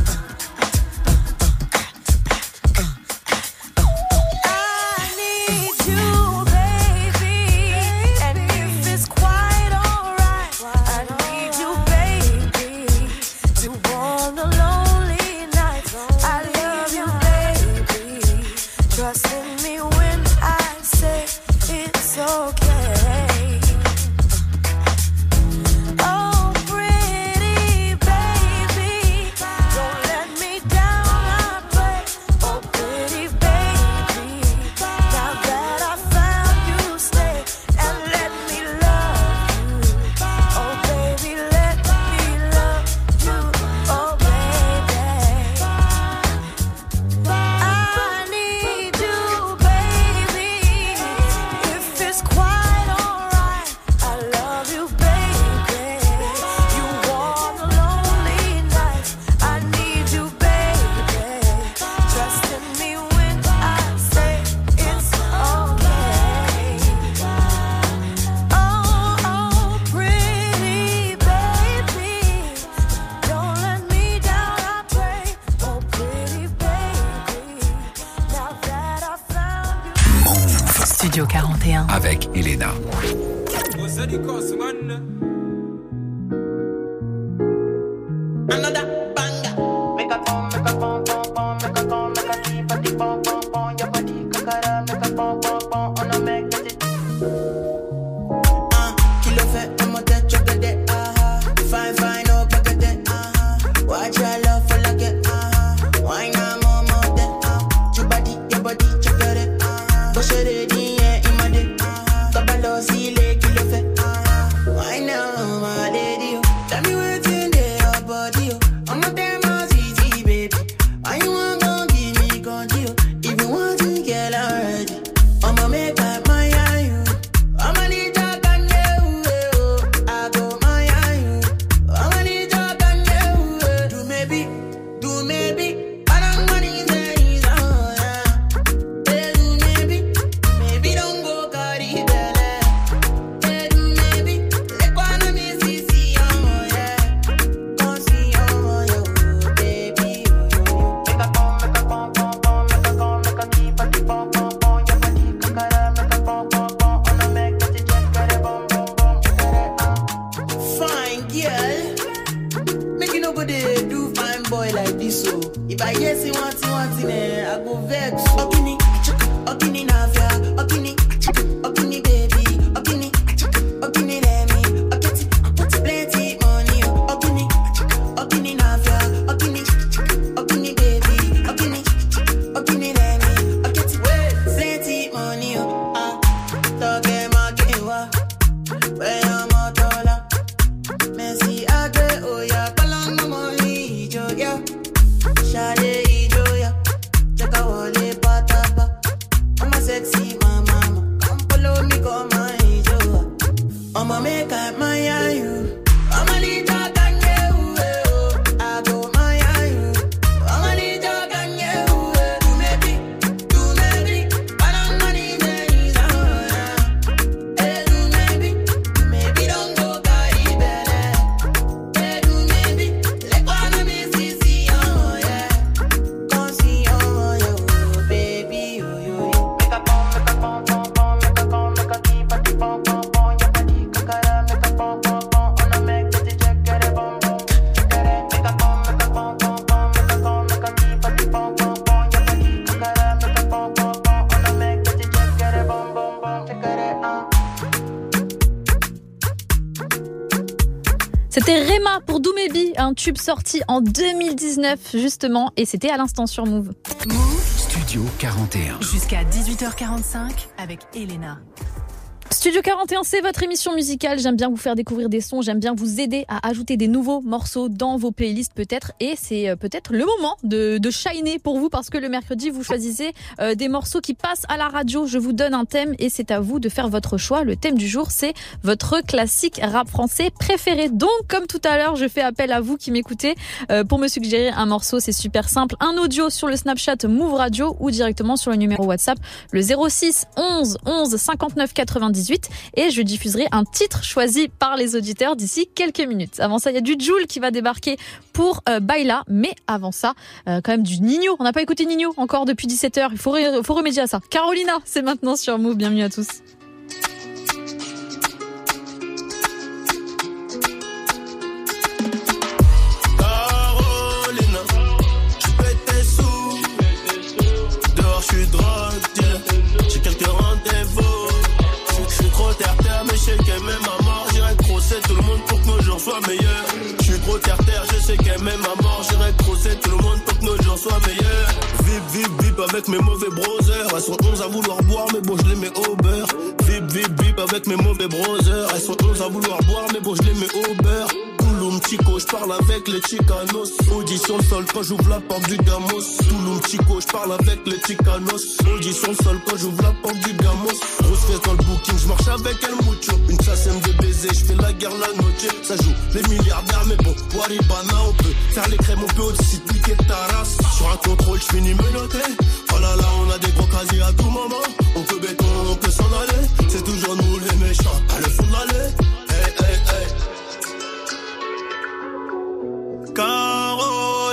If I guess see one thing, one thing, eh, I go vex, oh. Okay. Tube sorti en 2019 justement, et c'était à l'instant sur Move. Studio 41. Jusqu'à 18h45 avec Elena. Studio 41, c'est votre émission musicale. J'aime bien vous faire découvrir des sons, j'aime bien vous aider à ajouter des nouveaux morceaux dans vos playlists peut-être. Et c'est euh, peut-être le moment de, de shiner pour vous parce que le mercredi, vous choisissez euh, des morceaux qui passent à la radio. Je vous donne un thème et c'est à vous de faire votre choix. Le thème du jour, c'est votre classique rap français préféré. Donc, comme tout à l'heure, je fais appel à vous qui m'écoutez euh, pour me suggérer un morceau. C'est super simple. Un audio sur le Snapchat Move Radio ou directement sur le numéro WhatsApp, le 06 11 11 59 98 et je diffuserai un titre choisi par les auditeurs d'ici quelques minutes. Avant ça, il y a du Joule qui va débarquer pour euh, Baila, mais avant ça, euh, quand même du Nino. On n'a pas écouté Nino encore depuis 17h, il faut, faut remédier à ça. Carolina, c'est maintenant sur Move, bienvenue à tous. Sais qu'elle m'aime à mort. J'irai crosser tout le monde pour que nos jours soient meilleurs. Je suis trop terre-terre, je sais qu'elle m'aime à mort. J'irai crosser tout le monde pour que nos jours soient meilleurs. Vip, vip, vip avec mes mauvais brothers. Elles sont 11 à vouloir boire, mais bon, je les mets au beurre. Vip, vip, vip avec mes mauvais brothers. Elles sont 11 à vouloir boire, mais bon, je les mets au beurre. Touloum Chico, je parle avec les Chicanos. Audition sol quand j'ouvre la porte du Gamos. Touloum Chico, je parle avec les Chicanos. Audition sol quand j'ouvre la porte du Gamos. Grosse fesse dans le booking, je marche avec El Mucho. Une chasse de baiser, je fais la guerre la noche. Ça joue les milliardaires, mais bon, Waribana, on peut faire les crèmes, on peut aussi piquer ta race. Sur un contrôle, je finis menotté. Oh là là, on a des gros casiers à tout moment. On peut béton, on peut s'en aller. C'est toujours nous les méchants,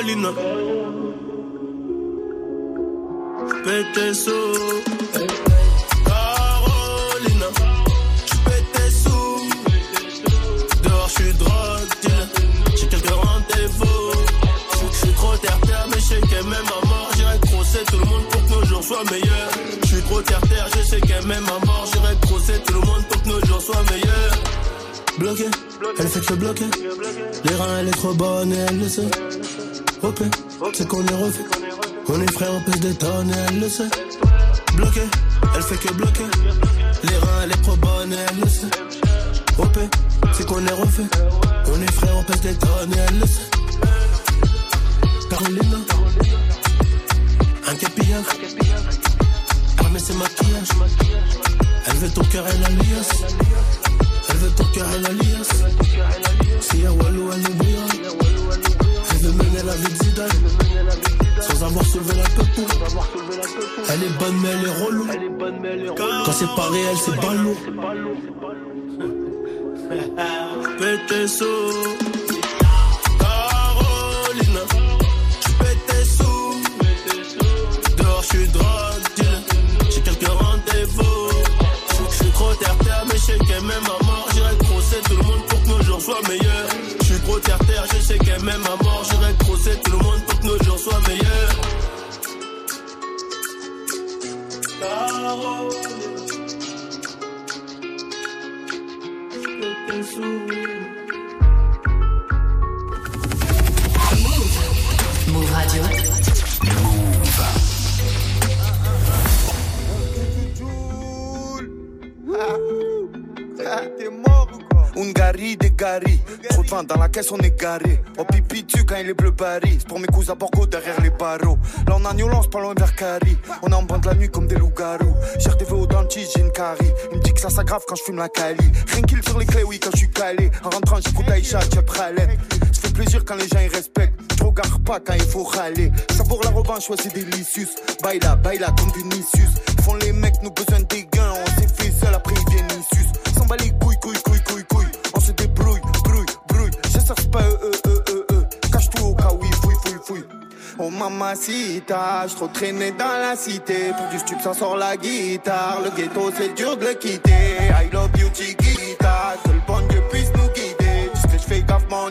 Pète tes sous. Carolina. Pète tes sous. Dehors, je suis drogue. J'ai quelques rendez-vous. Je suis trop terre-terre, mais je sais qu'elle m'aime à mort. J'irai crosser tout le monde pour que nos jours soient meilleurs. Je suis trop terre-terre, je sais qu'elle m'aime à mort. J'irai crosser tout le monde pour que nos jours soient meilleurs. Bloqué, elle fait que bloquer. Les reins, elle est trop bonne et elle le sait. OP, c'est qu'on est refait. On est frères, on pèse des tonnes et elle le sait. Bloqué, elle fait que bloquer. Les reins, elle est trop bonne et elle le sait. OP, c'est qu'on est refait. On est frères, on pèse des tonnes et elle le sait. Carolina, un capillard. Armé ses maquillages. Elle veut ton cœur, elle a. Elle veut ton cœur, elle a. Si y'a Walou, elle oubliera. Veut mener la vie de Zidane. Sans avoir soulevé la peau. Elle est bonne, mais elle est relou. Quand c'est pas réel, c'est pas lourd. Sous. Carolina. Pète tes sous. Dehors, je suis drogue. J'ai quelques rendez-vous. Je suis trop terre-terre, mais je sais qu'elle m'aime à mort. J'irai crosser tout le monde pour que nos jours soient meilleurs. Terre-terre, je sais qu'elle m'aime à mort. J'irai crosser tout le monde pour que nos jours soient meilleurs. Move Radio. T'es mort ou quoi Ungari, des Gary. Trop de vin dans la caisse, on est garé. Oh pipi dessus quand il est bleu Paris. C'est pour mes cousins Borgo derrière les barreaux. Là on a New Lance, pas loin vers Cari. On est en bande la nuit comme des loups-garous. J'ai des au dentiste, j'ai une carie. Il me dit que ça s'aggrave quand je fume la cali. Rien qu'il sur les clés, oui, quand je suis calé. En rentrant, j'écoute Aïcha, pralette. Ça fait plaisir quand les gens ils respectent. Je regarde pas quand il faut râler. Ça pour la revanche, ouais, c'est délicieux. Baila, baila comme Vinicius. Font les mecs, nous besoin des Oh mamacita, je trop traîné dans la cité. Pour du stup, ça sort la guitare. Le ghetto, c'est dur de le quitter. I love you, Chiquita. Que le bon Dieu puisse nous guider. Tu sais, je fais gaffe mon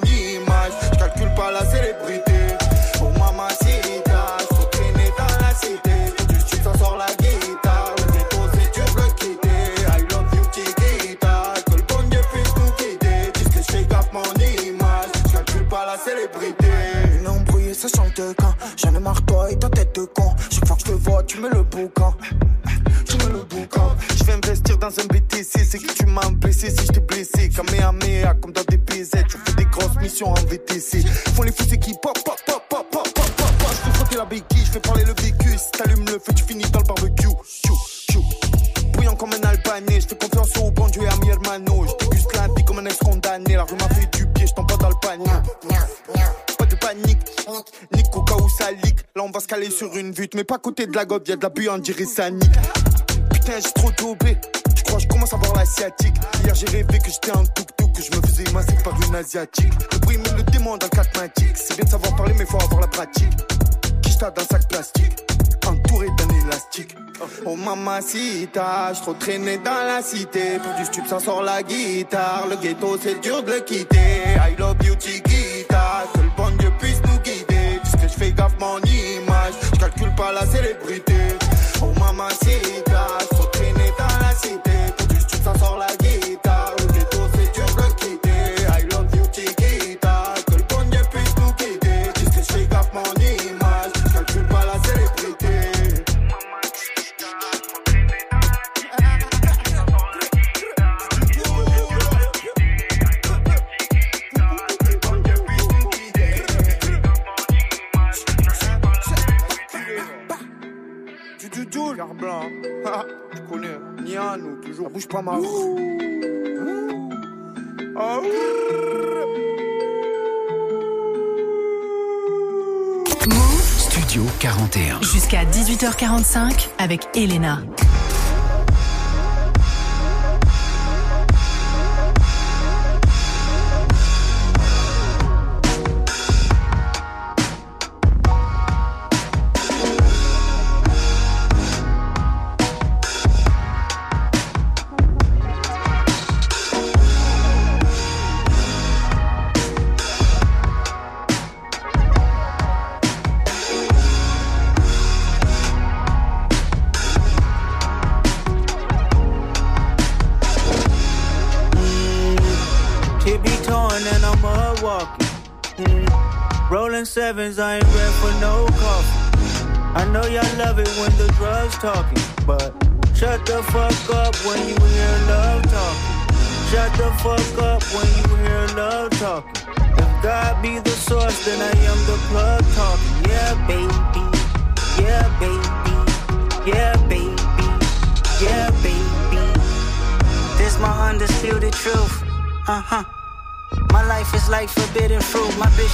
pas côté de la gobe, y'a de la buée, ça nique. Putain, j'ai trop dopé. Je crois je commence à voir l'asiatique? Hier, j'ai rêvé que j'étais un tuk-tuk, que je me faisais masser par une asiatique. Le bruit me le démon dans le. C'est bien de savoir parler, mais faut avoir la pratique. Quicheta dans un sac plastique. Entouré d'un élastique. Oh mamacita, trop traîné dans la cité. Pour du stup, ça sort la guitare. Le ghetto, c'est dur de le quitter. I love you, Chiquita. Que le bon Dieu puisse nous fais gaffe mon image. Je calcule pas la célébrité. Oh mamacita, Ah, mort. Oh. Studio 41. Jusqu'à 18h45 avec Elena.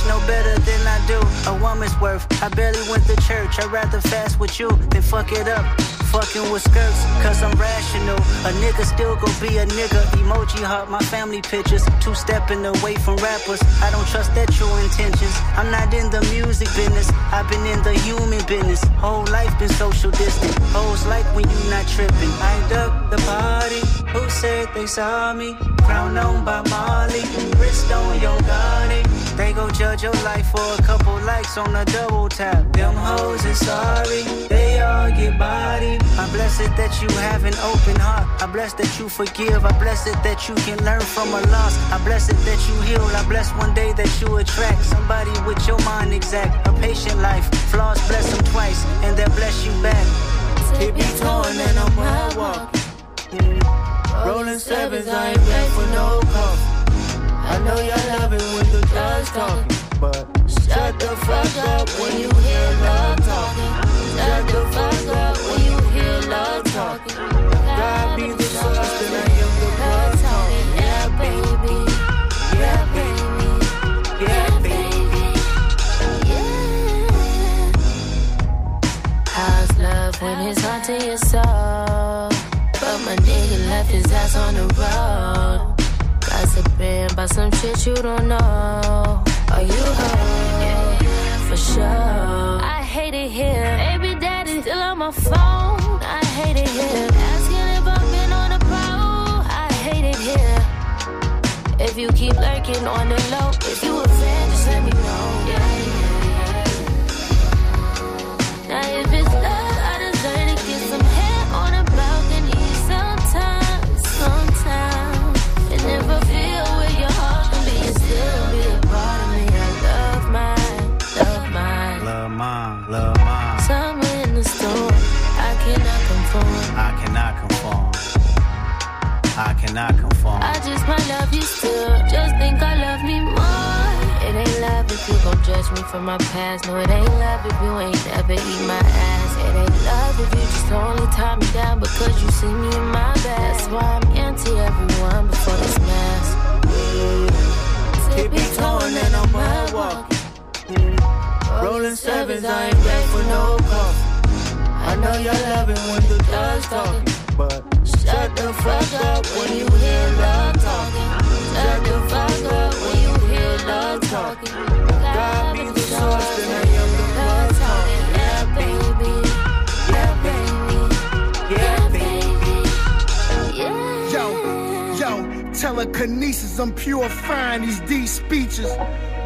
Know better than I do. A woman's worth. I barely went to church. I'd rather fast with you than fuck it up. Fucking with skirts, cause I'm rational. A nigga still gon' be a nigga. Emoji heart, my family pictures. Two stepping away from rappers. I don't trust their true intentions. I'm not in the music business. I've been in the human business. Whole life been social distant. Hoes like when you not tripping. I duck the party. Who said they saw me? Crown on by Molly. Wrist on your body. They go judge your life for a couple likes on a double tap. Them hoes is sorry. They all get bodied. I'm blessed that you have an open heart. I bless that you forgive. I bless it that you can learn from a loss. I bless it that you heal. I bless one day that you attract somebody with your mind exact. A patient life. Flaws bless them twice, and they'll bless you back. It be torn and I'm. Mm. Rolling sevens, I ain't ready for no coffee. I know y'all love it when the drugs talking, but shut the fuck up when you hear love talking. Shut the fuck up when you hear love talking. God be the source, then I am the blood talking. Yeah, baby. Yeah, baby. Yeah, baby. How's love when it's to your soul? Left his ass on the road. Gossiping about some shit you don't know. Are you heard? For sure. I hate it here. Baby daddy still on my phone. I hate it here. Asking if I've been on a pro. I hate it here. If you keep lurking on the low, if you a fan, just let me know. Yeah, love mine. Somewhere in the storm, I cannot conform. I cannot conform. I cannot conform. I just might love you still. Just think I love me more. It ain't love if you gon' judge me for my past. No, it ain't love if you ain't ever eat my ass. It ain't love if you just only tie me down because you see me in my best. That's why I'm anti everyone before this mess. Keep it torn and I'm walking. Rolling sevens, I ain't ready for no coffee. I know y'all love it when the dog's talking, but shut the fuck up when you hear love talking. Shut the fuck up when you hear love talking. God be the source, then I am the blood talking. Yeah, baby. Yeah, baby. Yeah, baby. Yeah. Yo, yo, telekinesis, I'm purifying these deep speeches.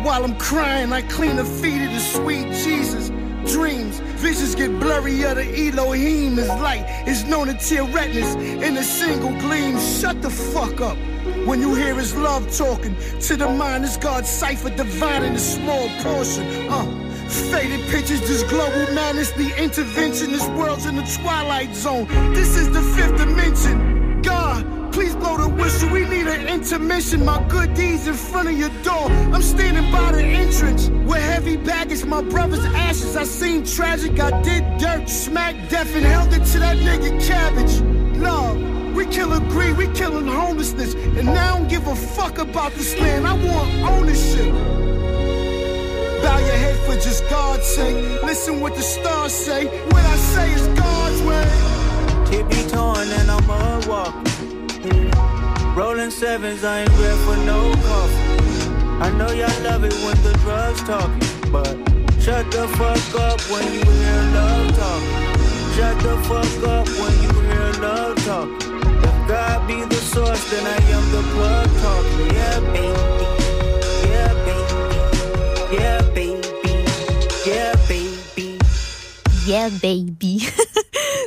While I'm crying, I clean the feet of the sweet Jesus. Dreams, visions get blurry, of the Elohim is light. It's known to tear retinas in a single gleam. Shut the fuck up. When you hear his love talking, to the mind is God's cipher divine in a small portion. Uh, faded pictures, this global madness, the intervention. This world's in the twilight zone. This is the fifth dimension. God, please blow the whistle. We need an intermission. My good deeds in front of your door. I'm standing by the entrance with heavy baggage. My brother's ashes. I seen tragic. I did dirt, smack deaf, and held it to that nigga cabbage. Love. We killing greed, we killing homelessness, and now I don't give a fuck about this land. I want ownership. Bow your head for just God's sake. Listen what the stars say. What I say is God's way. Tippy toeing and I'm mud walking. Rolling sevens, I ain't ready for no coffee. I know y'all love it when the drugs talking, but shut the fuck up when you hear love talking. Shut the fuck up when you hear love talking. If God be the source, then I am the plug talking. Yeah, baby. Yeah, baby. Yeah, baby. Yeah, baby. Yeah baby.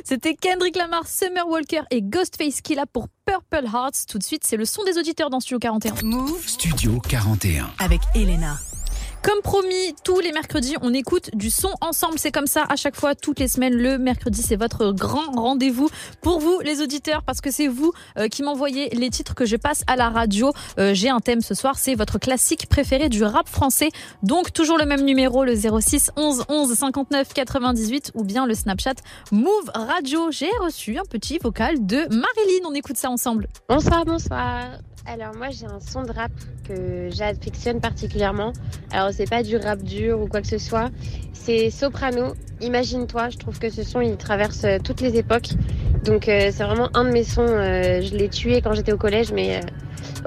C'était Kendrick Lamar, Summer Walker et Ghostface Killa pour Purple Hearts. Tout de suite, c'est le son des auditeurs dans Studio 41. Move Studio 41. avec Elena. Comme promis, tous les mercredis, on écoute du son ensemble. C'est comme ça à chaque fois, toutes les semaines. Le mercredi, c'est votre grand rendez-vous pour vous, les auditeurs, parce que c'est vous euh, qui m'envoyez les titres que je passe à la radio. Euh, J'ai un thème ce soir, c'est votre classique préféré du rap français. Donc toujours le même numéro, le 06 11 11 59 98 ou bien le Snapchat Move Radio. J'ai reçu un petit vocal de Marilyn. On écoute ça ensemble. Bonsoir, bonsoir. Alors moi j'ai un son de rap que j'affectionne particulièrement. Alors c'est pas du rap dur ou quoi que ce soit. C'est Soprano. Imagine-toi, je trouve que ce son il traverse euh, toutes les époques. Donc euh, c'est vraiment un de mes sons. euh, je l'ai tué quand j'étais au collège, mais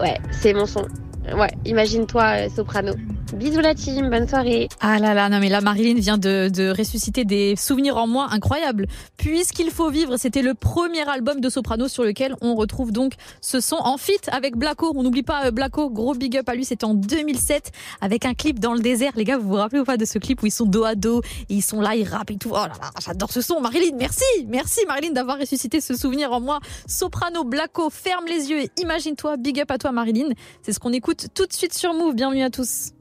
ouais, c'est mon son. Ouais, imagine-toi euh, Soprano. Bisous la team, bonne soirée. Ah là là, non mais là Marilyn vient de, ressusciter des souvenirs en moi incroyables. Puisqu'il faut vivre, c'était le premier album de Soprano sur lequel on retrouve donc ce son en feat avec Blacko. On n'oublie pas euh, Blacko, gros big up à lui, c'était en 2007 avec un clip dans le désert. Les gars, vous vous rappelez ou pas de ce clip où ils sont dos à dos et ils sont là, ils rappent et tout. Oh là là, j'adore ce son. Marilyn, merci, merci Marilyn d'avoir ressuscité ce souvenir en moi. Soprano, Blacko, ferme les yeux et imagine-toi, big up à toi Marilyn. C'est ce qu'on écoute tout de suite sur Move. Bienvenue à tous.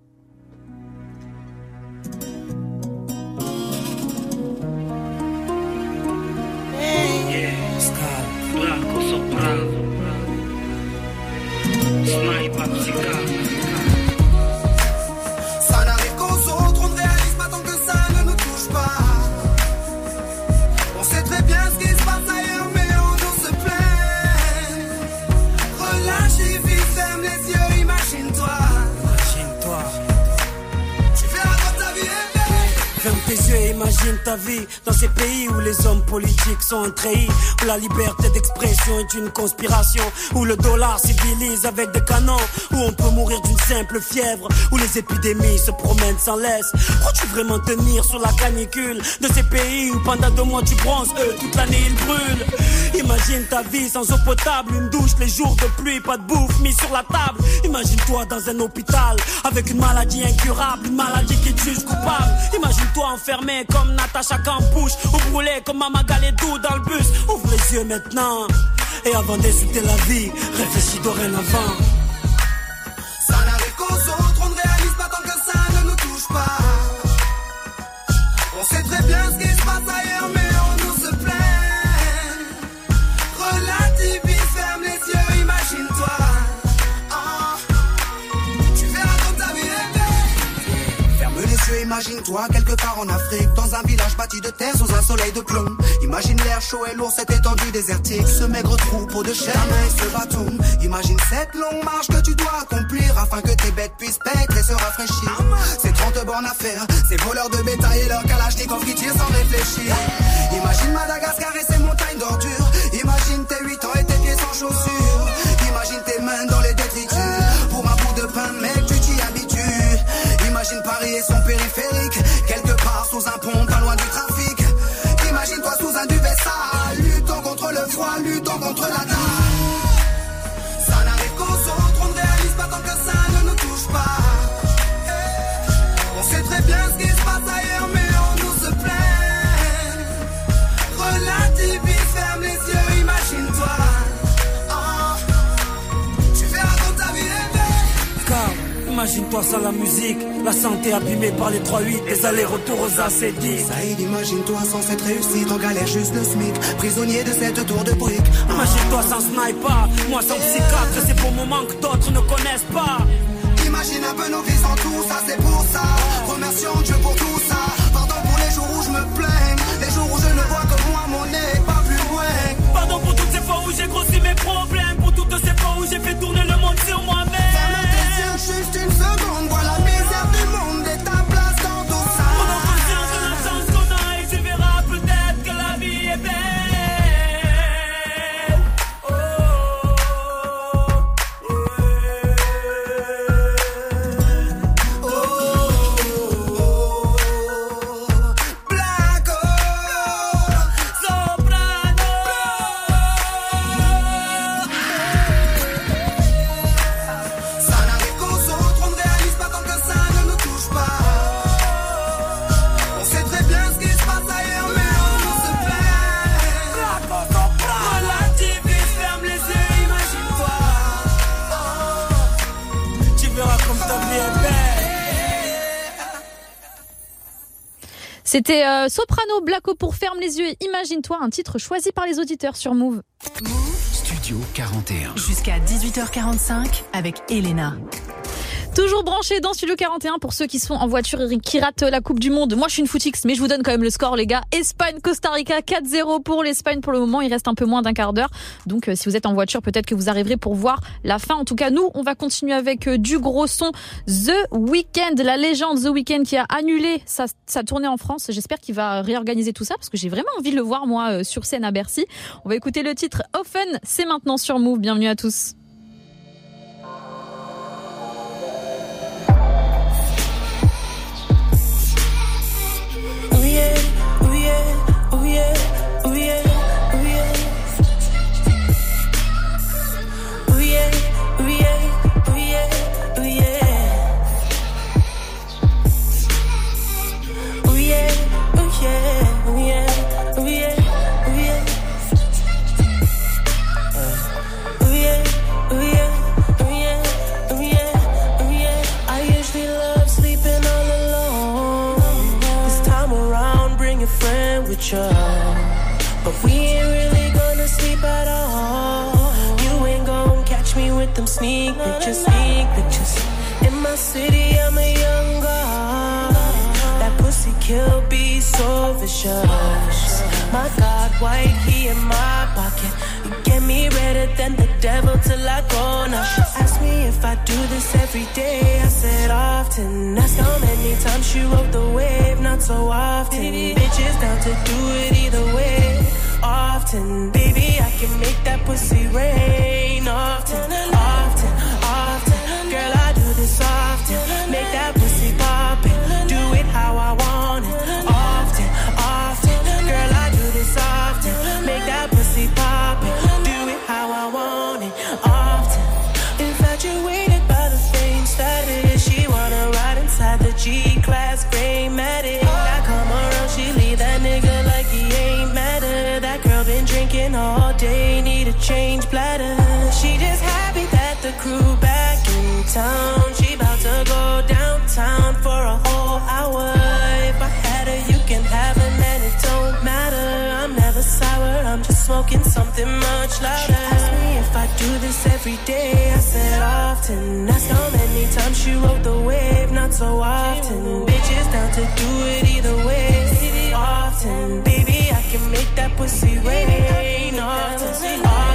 Tes yeux imagine ta vie dans ces pays où les hommes politiques sont trahis, où la liberté d'expression est une conspiration, où le dollar civilise avec des canons, où on peut mourir d'une simple fièvre, où les épidémies se promènent sans laisse. Crois-tu vraiment tenir sur la canicule de ces pays où pendant deux mois tu bronzes, eux toute l'année ils brûlent? Imagine ta vie sans eau potable, une douche les jours de pluie, pas de bouffe mis sur la table. Imagine-toi dans un hôpital avec une maladie incurable, une maladie qui te juge coupable. Imagine-toi enfermé comme Natacha Campouche ou brûlé comme Mama Galedou dans le bus. Ouvre les yeux maintenant et avant d'insulter la vie, réfléchis dorénavant. Ça n'arrive qu'aux autres, on ne réalise pas tant que ça ne nous touche pas. On sait très bien ce qui se passe ailleurs, mais Imagine-toi quelque part en Afrique, dans un village bâti de terre sous un soleil de plomb. Imagine l'air chaud et lourd, cette étendue désertique, ce maigre troupeau de chair et ce bâton. Imagine cette longue marche que tu dois accomplir afin que tes bêtes puissent paître et se rafraîchir. C'est 30 bornes à faire, ces voleurs de bétail et leur kalachnikov qui tirent sans réfléchir. Imagine Madagascar et ses montagnes d'ordures. Imagine tes 8 ans et tes pieds sans chaussures. Imagine tes mains dans les détritus. Et son périphérique. Quelque part sous un pont, pas loin du trafic. Imagine-toi sous un duvet sale. Luttons contre le froid, luttons contre la dalle. Imagine-toi sans la musique, la santé abîmée par les 3-8, les allers-retours aux AC10. Saïd, imagine-toi sans cette réussite, en galère juste le SMIC, prisonnier de cette tour de briques. Imagine-toi sans sniper, moi sans psychiatre, c'est pour moment que d'autres ne connaissent pas. Imagine un peu nos vies sans tout ça, c'est pour ça. Remercions Dieu pour tout ça. Pardon pour les jours où je me plains, les jours où je ne vois que moi, mon nez, pas plus loin. Pardon pour toutes ces fois où j'ai grossi mes problèmes, pour toutes ces fois où j'ai fait tourner le monde sur moi-même. Juste une seconde, vois C'était euh, Soprano Blacko pour Ferme les yeux et Imagine-toi, un titre choisi par les auditeurs sur Move. Studio 41. Jusqu'à 18h45 avec Elena. Toujours branché dans Studio 41 pour ceux qui sont en voiture et qui ratent la Coupe du Monde. Moi, je suis une footix, mais je vous donne quand même le score, les gars. Espagne, Costa Rica, 4-0 pour l'Espagne pour le moment. Il reste un peu moins d'un quart d'heure. Donc, euh, si vous êtes en voiture, peut-être que vous arriverez pour voir la fin. En tout cas, nous, on va continuer avec euh, du gros son. The Weeknd, la légende The Weeknd qui a annulé sa, tournée en France. J'espère qu'il va réorganiser tout ça parce que j'ai vraiment envie de le voir, moi, euh, sur scène à Bercy. On va écouter le titre Often. C'est maintenant sur Move. Bienvenue à tous. You. But we ain't really gonna sleep at all. You ain't gonna catch me with them sneak pictures, sneak pictures. In my city, I'm a young girl. That pussy kill be so vicious. My God, white he in my pocket. You get me redder than the devil till I go. Now she asked me if I do this every day. I said often. Asked how many times she rode the wave. Not so often. Bitches down to do it either way. Often, baby, I can make that pussy rain. Often, often. Something much louder. She asked me if I do this every day. I said often. Asked how many times she rode the wave. Not so often. Bitches down to do it either way. Often, baby, I can make that pussy rain. Often, often,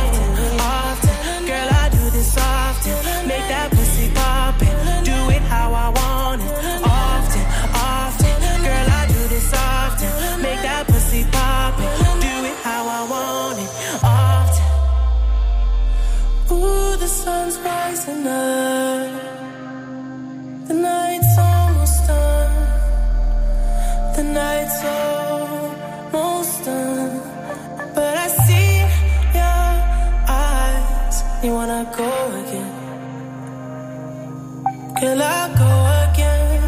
Girl, I go again.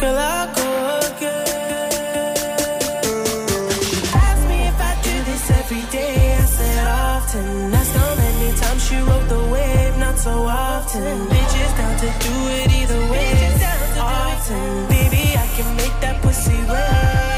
Girl, I go again. Ask me if I do this every day. I said often. Many times she the wave. Not so often. Bitches down to do it either way. Often, baby, I can make that pussy rain.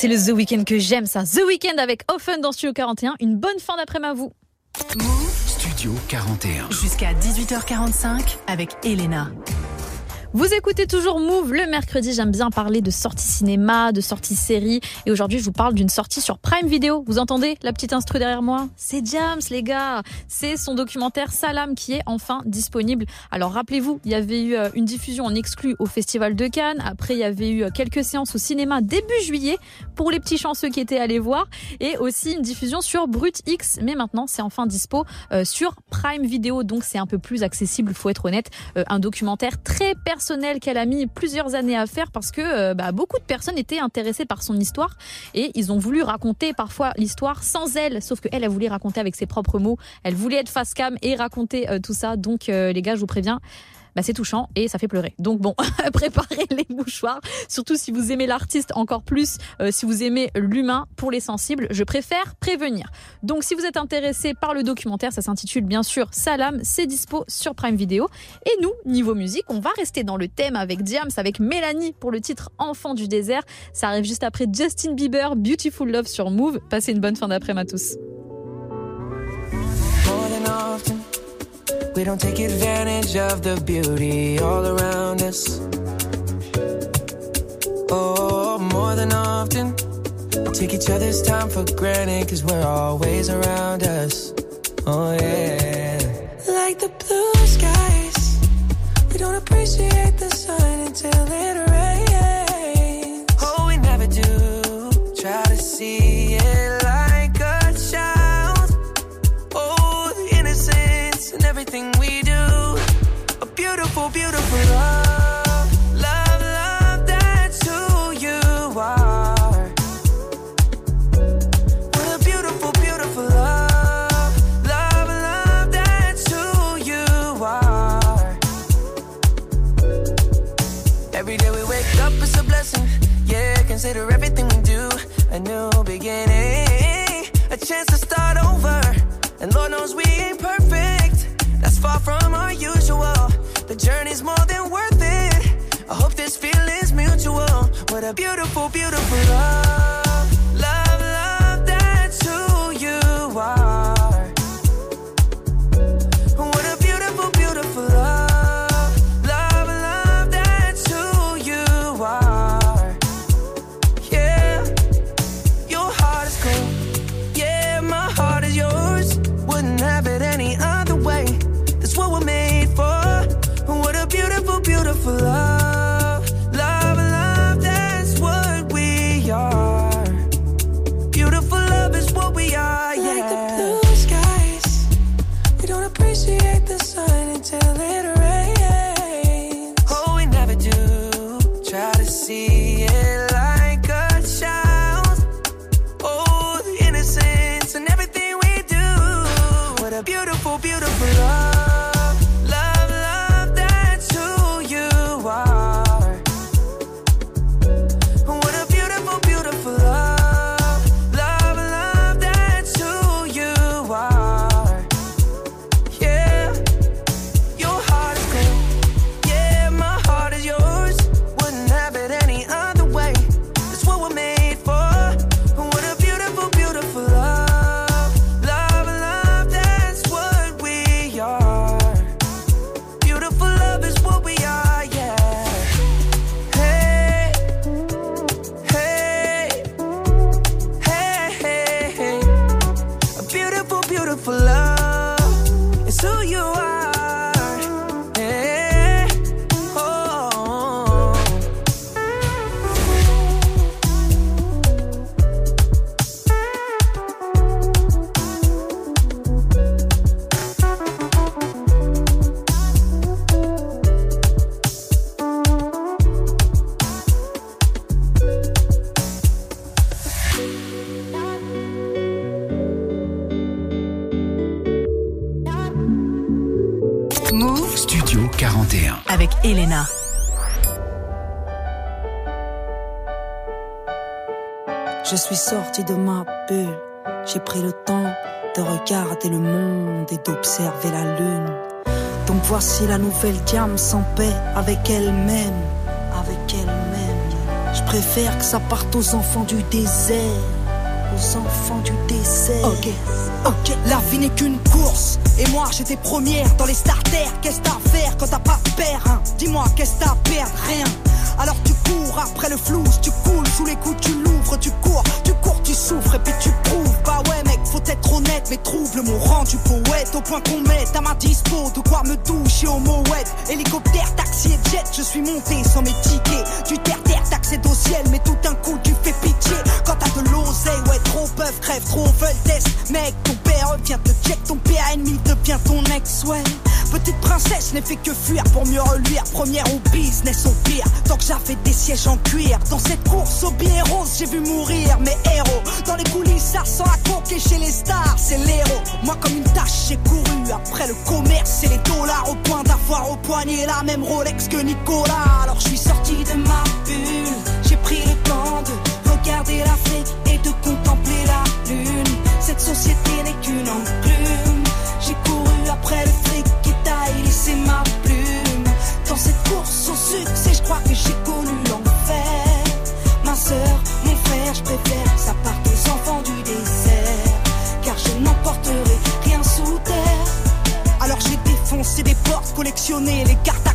C'est le The Weeknd que j'aime ça. The Weeknd avec Offen dans Studio 41. Une bonne fin d'après-midi à vous. Studio 41. Jusqu'à 18h45 avec Elena. Vous écoutez toujours Move le mercredi. J'aime bien parler de sorties cinéma, de sorties séries. Et aujourd'hui, je vous parle d'une sortie sur Prime Video. Vous entendez la petite instru derrière moi? C'est James, les gars. C'est son documentaire Salam qui est enfin disponible. Alors rappelez-vous, il y avait eu euh, une diffusion en exclu au Festival de Cannes. Après, il y avait eu euh, quelques séances au cinéma début juillet pour les petits chanceux qui étaient allés voir. Et aussi une diffusion sur Brut X. Mais maintenant, c'est enfin dispo euh, sur Prime Video. Donc c'est un peu plus accessible, faut être honnête. Un documentaire très personnel qu'elle a mis plusieurs années à faire parce que euh, bah, beaucoup de personnes étaient intéressées par son histoire et ils ont voulu raconter parfois l'histoire sans elle. Sauf qu'elle, elle voulait raconter avec ses propres mots. Elle voulait être face cam et raconter euh, tout ça. Donc euh, les gars, je vous préviens. Bah, c'est touchant et ça fait pleurer. Donc bon, préparez les mouchoirs. Surtout si vous aimez l'artiste encore plus, euh, si vous aimez l'humain pour les sensibles, je préfère prévenir. Donc si vous êtes intéressé par le documentaire, ça s'intitule bien sûr Salam, c'est dispo sur Prime Video. Et nous, niveau musique, on va rester dans le thème avec Diams, avec Mélanie pour le titre Enfant du désert. Ça arrive juste après Justin Bieber, Beautiful Love sur Move. Passez une bonne fin d'après-midi à tous. We don't take advantage of the beauty all around us. Oh, more than often, we take each other's time for granted because we're always around us. Oh, yeah. Like the blue skies, we don't appreciate the sun until it rains. Beautiful, beautiful love. Love, love, that's who you are. What a beautiful, beautiful love. Love, love, that's who you are. Every day we wake up, it's a blessing. Yeah, consider everything What a beautiful, beautiful love. J'ai pris le temps de regarder le monde et d'observer la lune. Donc voici la nouvelle diam sans paix avec elle-même, avec elle-même. Je préfère que ça parte aux enfants du désert, aux enfants du désert. Ok, ok. La vie n'est qu'une course et moi j'étais première dans les starters. Qu'est-ce t'as à faire quand t'as pas père hein? Dis-moi qu'est-ce t'as à perdre? Rien. Alors tu cours après le flou, tu coules sous les coups, tu l'ouvres, tu cours, tu cours, tu souffres et puis tu prouves. Bah ouais mec, faut être honnête, mais trouve le mot rendu poète au point qu'on mette à ma dispo de quoi me doucher au mouette. Hélicoptère, taxi et jet, je suis monté sans mes tickets. Du terre-terre, t'accèdes au ciel, mais tout d'un coup tu fais pitié. Quand t'as de l'oseille, ouais, trop peuvent, crève, trop veulent. Mec, ton père vient te check, ton père ennemi devient ton ex, ouais. Petite princesse n'ai fait que fuir pour mieux reluire. Première au business au pire. Tant que j'avais des sièges en cuir. Dans cette course au billet rose, j'ai vu mourir mes héros. Dans les coulisses, ça sent la coque et chez les stars, c'est l'héros. Moi, comme une tâche, j'ai couru après le commerce et les dollars au point d'avoir au poignet la même Rolex que Nicolas. Alors je suis sorti de ma bulle. J'ai pris le temps de regarder l'Afrique et de contempler la lune. Cette société n'est qu'une Soeur, mon frère, je préfère ça parte aux enfants du désert. Car je n'emporterai rien sous terre. Alors j'ai défoncé des portes, collectionné les cartes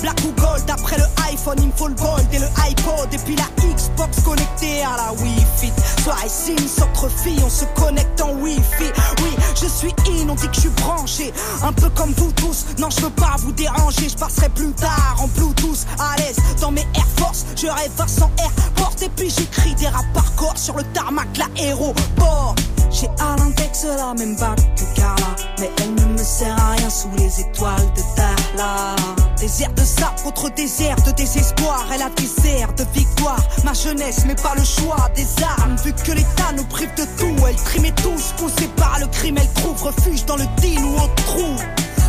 Black ou gold, après le iPhone, il me faut le gold et le iPod. Et puis la Xbox connectée à la Wi-Fi. Soirée Sims entre filles, on se connecte en Wi-Fi. Oui, je suis in, on dit que je suis branché. Un peu comme vous tous, non, je veux pas vous déranger. Je passerai plus tard en Bluetooth, à l'aise dans mes Air Force. Je rêve 100 Airport et puis j'écris des rap par corps sur le tarmac, l'aéroport. J'ai à l'index la même bague que Carla, mais elle ne me sert à rien sous les étoiles de Darla. Désert de sable contre désert de désespoir, elle a airs de victoire. Ma jeunesse, mais pas le choix des armes, vu que l'État nous prive de tout. Elle trimait tous, poussée par le crime, elle trouve refuge dans le deal ou au trou.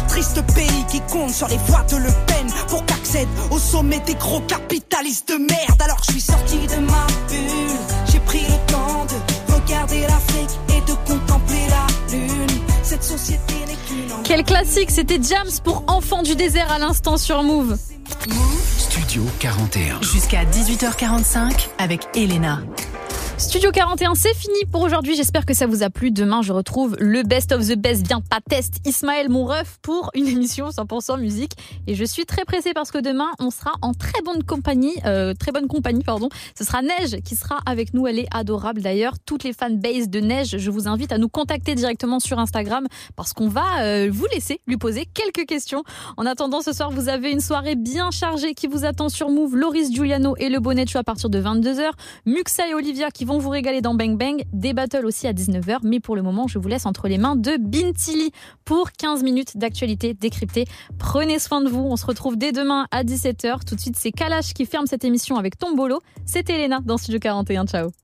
Triste pays qui compte sur les voies de Le Pen pour qu'accède au sommet des gros capitalistes de merde. Alors je suis sorti de ma bulle, j'ai pris le temps de regarder l'Afrique et de contempler la lune. Cette société n'est Quel classique, c'était Jams pour Enfants du désert à l'instant sur Move. Studio 41. Jusqu'à 18h45 avec Elena. Studio 41, c'est fini pour aujourd'hui. J'espère que ça vous a plu. Demain, je retrouve le best of the best, bien pas test, Ismaël, mon ref, pour une émission 100% musique. Et je suis très pressée parce que demain, on sera en très bonne compagnie, euh, très bonne compagnie, pardon. Ce sera Neige qui sera avec nous. Elle est adorable d'ailleurs. Toutes les fanbases de Neige, je vous invite à nous contacter directement sur Instagram parce qu'on va euh, vous laisser lui poser quelques questions. En attendant, ce soir, vous avez une soirée bien chargée qui vous attend sur Move. Loris Giuliano et le Bonnet à partir de 22h. Muxa et Olivia vont vous régaler dans Bang Bang. Des battles aussi à 19h. Mais pour le moment, je vous laisse entre les mains de Bintili pour 15 minutes d'actualité décryptée. Prenez soin de vous. On se retrouve dès demain à 17h. Tout de suite, c'est Kalash qui ferme cette émission avec Tombolo. C'était Elena dans Studio 41. Ciao.